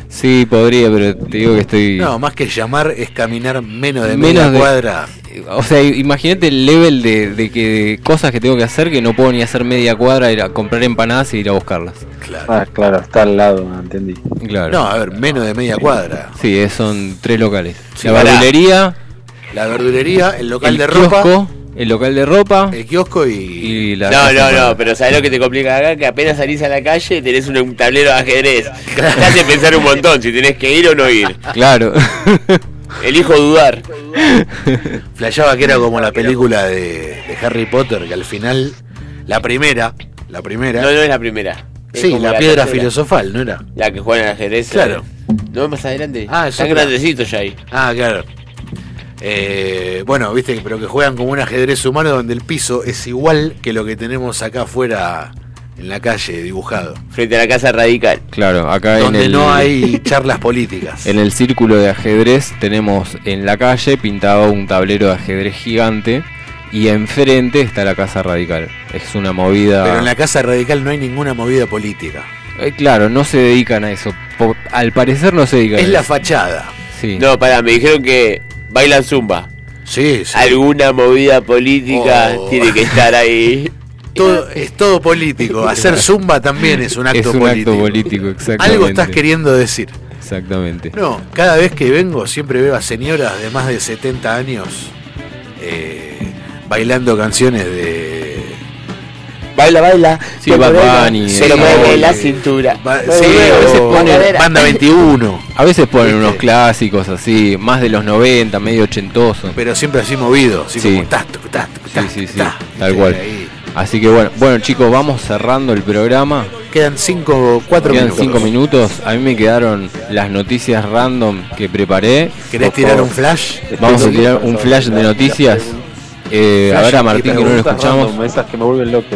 Sí, podría, pero te digo que estoy No, más que llamar es caminar menos de Menos media de- cuadra. O sea, imagínate el level de, de que de cosas que tengo que hacer que no puedo ni hacer media cuadra, ir a comprar empanadas e ir a buscarlas. ah, claro, está al lado, entendí. Claro. No, a ver, menos de media cuadra. Sí, es- son tres locales. Sí, la pará. verdulería, La verdulería, el local el de ropa, kiosco, el local de ropa el kiosco y. y la No, no, para- no, pero ¿sabés lo que te complica acá? Que apenas salís a la calle tenés un, un tablero de ajedrez. Te hace pensar un montón si tenés que ir o no ir. Claro. Elijo dudar. Flasheaba que era como la película de, de Harry Potter, que al final, la primera, la primera. No, no es la primera. Es sí, la, piedra tercera. filosofal, ¿no era? La que juega en ajedrez. Claro. No, más adelante. Ah, es Están grandecitos ya ahí. Ah, claro. Eh, bueno, viste, pero que juegan como un ajedrez humano donde el piso es igual que lo que tenemos acá afuera en la calle dibujado. Frente a la casa radical. Claro, acá en Donde el, no hay charlas políticas. en el círculo de ajedrez tenemos en la calle pintado un tablero de ajedrez gigante y enfrente está la Casa Radical. Es una movida... Pero en la Casa Radical no hay ninguna movida política. Eh, claro, no se dedican a eso. Al parecer no se dedican Es a la eso. fachada. Sí. No, pará, me dijeron que bailan zumba. Sí, sí. Alguna movida política Oh. tiene que estar ahí. Todo, es todo político. Hacer zumba también es un acto es un político. acto político, exactamente. Algo estás queriendo decir. Exactamente. No, cada vez que vengo siempre veo a señoras de más de 70 años eh, bailando canciones de... Baila, baila. Sí, Bad Bunny, Se lo mueve la cintura. Ba- sí, a veces ponen. Banda 21, A veces ponen ¿Viste? unos clásicos así, más de los 90, medio ochentosos. pero siempre así movido, así Sí. como tas, tuc, Sí, sí, sí, tal cual. Ahí. Así que bueno, bueno chicos, vamos cerrando el programa. Quedan 5, 4 Quedan minutos. 5 minutos. A mí me quedaron las noticias random que preparé. ¿Querés tirar un flash? Vamos a tirar un flash de noticias. Eh, a Flash ver a y Martín que no lo escuchamos. random, esas que me vuelven loco.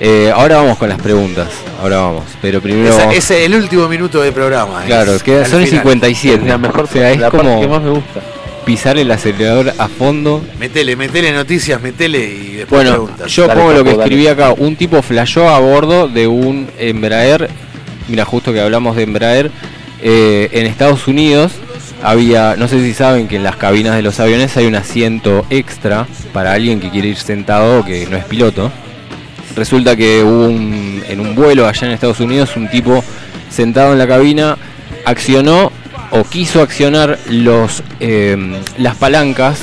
Eh, ahora vamos con las preguntas. Ahora vamos. Pero primero. Esa- vamos- es el último minuto de programa. Claro, es queda, son final. 57. La mejor o sea, es la parte como que más me gusta. Pisar el acelerador a fondo. Metele, metele noticias, metele y después Bueno, preguntas. yo Dale, pongo lo que dale. escribí acá. Un tipo flasheó a bordo de un Embraer. Mira, justo que hablamos de Embraer. eh, en Estados Unidos había, no sé si saben que en las cabinas de los aviones hay un asiento extra para alguien que quiere ir sentado o que no es piloto. Resulta que hubo un, en un vuelo allá en Estados Unidos un tipo sentado en la cabina accionó o quiso accionar los, eh, las palancas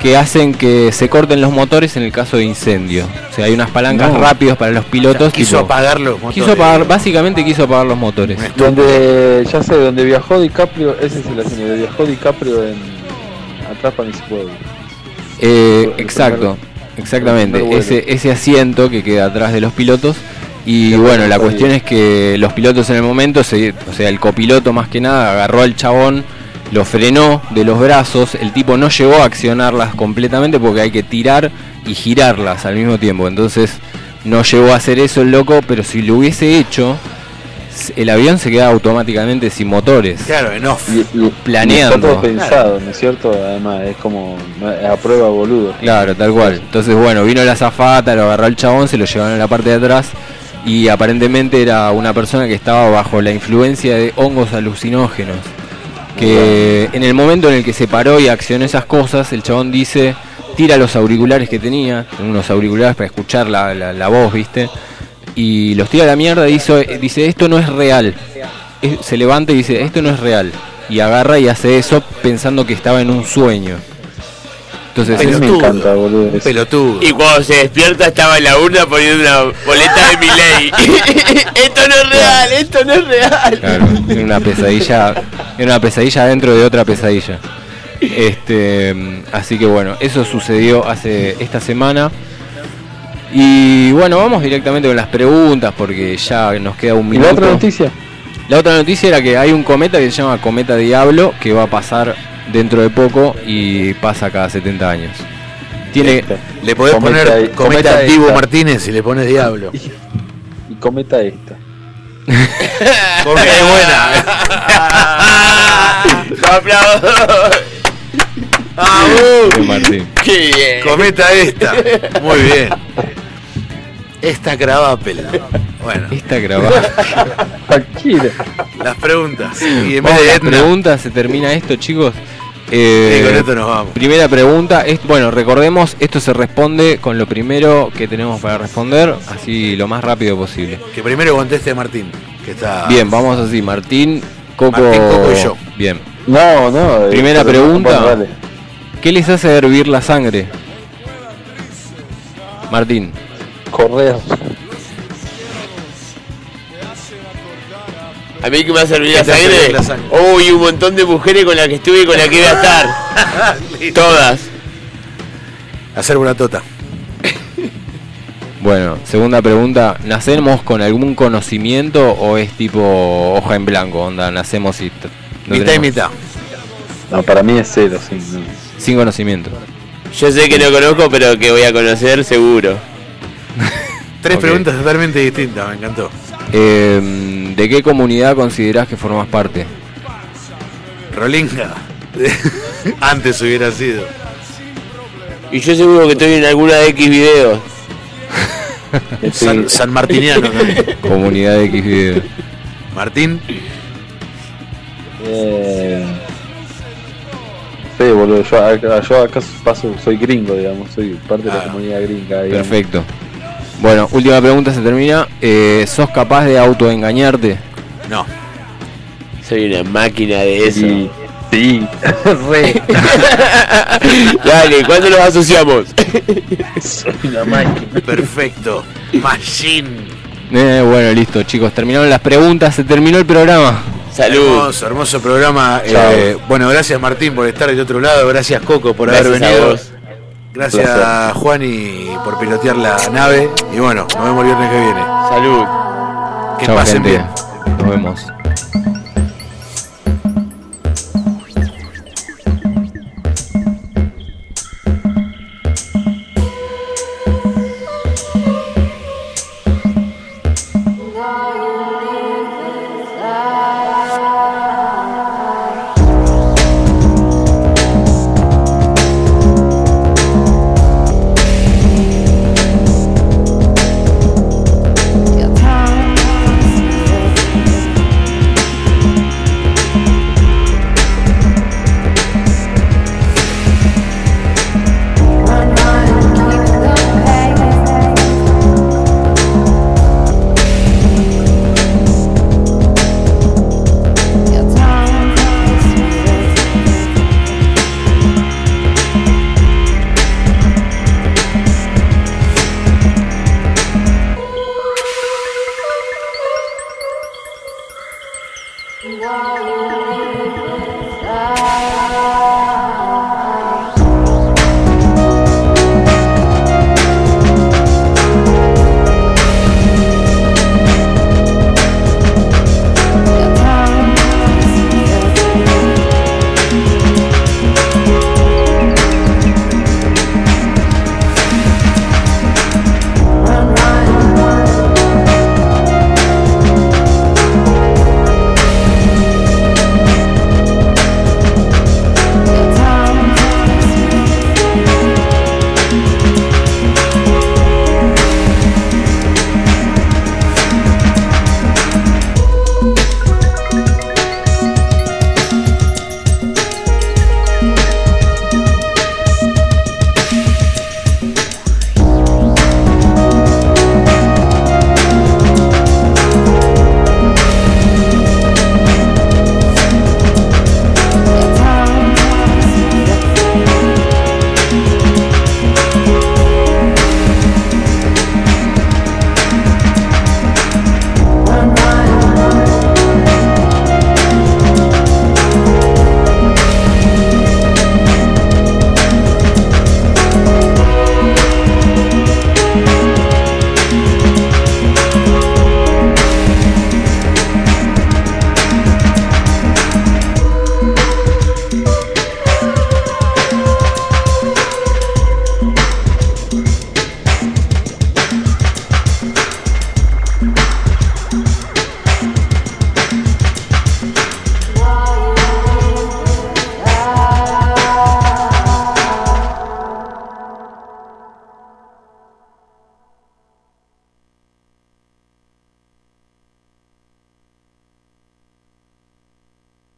que hacen que se corten los motores en el caso de incendio. O sea, hay unas palancas No. rápidos para los pilotos. quiso tipo- apagar los motores. Quiso apagar, básicamente quiso apagar los motores. Donde, ya sé, donde viajó DiCaprio, ese es el asiento, donde viajó DiCaprio en si puedo. Eh, El exacto, exactamente. Ese, ese asiento que queda atrás de los pilotos. Y bueno, la cuestión es que los pilotos en el momento, se, o sea, el copiloto más que nada agarró al chabón, lo frenó de los brazos. El tipo no llegó a accionarlas completamente porque hay que tirar y girarlas al mismo tiempo. Entonces no llegó a hacer eso el loco, pero si lo hubiese hecho, el avión se queda automáticamente sin motores. Claro, en off. Y, y- Planeando. y está todo pensado, ¿no es cierto? Además, es como a prueba boludo. Claro, tal cual. Entonces, bueno, vino la zafata, lo agarró el chabón, se lo llevaron a la parte de atrás y aparentemente era una persona que estaba bajo la influencia de hongos alucinógenos. Que en el momento en el que se paró y accionó esas cosas, el chabón dice, tira los auriculares que tenía, unos auriculares para escuchar la, la- voz, ¿viste? Y los tira a la mierda y dice, dice esto no es real. Se levanta y dice, esto no es real. Y agarra y hace eso pensando que estaba en un sueño. Entonces, me Pelotudo. encanta, boludo. eso. Pelotudo. Y cuando se despierta estaba en la urna poniendo una boleta de mi ley. esto no es real, esto no es real. Claro, era una pesadilla, era una pesadilla dentro de otra pesadilla. Este, así que bueno, eso sucedió hace esta semana. Y bueno, vamos directamente con las preguntas porque ya nos queda un ¿Y minuto. la otra noticia? La otra noticia era que hay un cometa que se llama Cometa Diablo que va a pasar dentro de poco y pasa cada 70 años. Tiene Le podés Cometa- poner cometa, cometa. Martínez y le pones Diablo. Y cometa esta. Cometa es buena. Aplaudo. Ah, uh, Martín. Qué bien. cometa esta. Muy bien. Esta cravapel. Bueno, Esta. Cualquiera. las preguntas. Y en vez de las Etna, preguntas, se termina esto, chicos. y Eh, con esto nos vamos. Primera pregunta, es, bueno, recordemos, esto se responde con lo primero que tenemos para responder, así lo más rápido posible. Que primero conteste Martín, que está. Bien, vamos así, Martín, Coco, Martín, Coco y yo. Bien. No, no. Primera eh, pregunta. bueno, dale. ¿Qué les hace hervir la sangre? Martín. Correr. A mí que me ha servido ¿Qué la sangre. la sangre? Un montón de mujeres con las que estuve y con las que voy a estar. Todas. Hacer una tota. Bueno, segunda pregunta, ¿nacemos con algún conocimiento o es tipo hoja en blanco? Onda, nacemos y... no mitad y mitad. No, para mí es cero, sí. no. Sin conocimiento. Yo sé que no conozco, pero que voy a conocer seguro. Tres preguntas totalmente distintas, me encantó. Eh, ¿De qué comunidad considerás que formas parte? Rolinga. Antes hubiera sido. Y yo seguro que estoy en alguna de X videos. San, San Martiniano también. Comunidad de X video. Martín. Eh, sí, boludo, yo acá, yo acá paso, soy gringo, digamos, soy parte de la comunidad gringa. digamos. Perfecto. Bueno, última pregunta se termina. Eh, ¿Sos capaz de autoengañarte? No. Soy una máquina de eso. Sí, sí, re. Dale, ¿cuándo los asociamos? soy una máquina. Perfecto. Machine. Eh, bueno, listo, chicos. Terminaron las preguntas, se terminó el programa. Salud. Hermoso, hermoso programa. Eh, bueno, gracias Martín por estar del otro lado. Gracias Coco por haber Gracias venido. Gracias Placer. Juani por pilotear la nave. Y bueno, nos vemos el viernes que viene. Salud. Que Chao, pasen gente. bien. Nos vemos.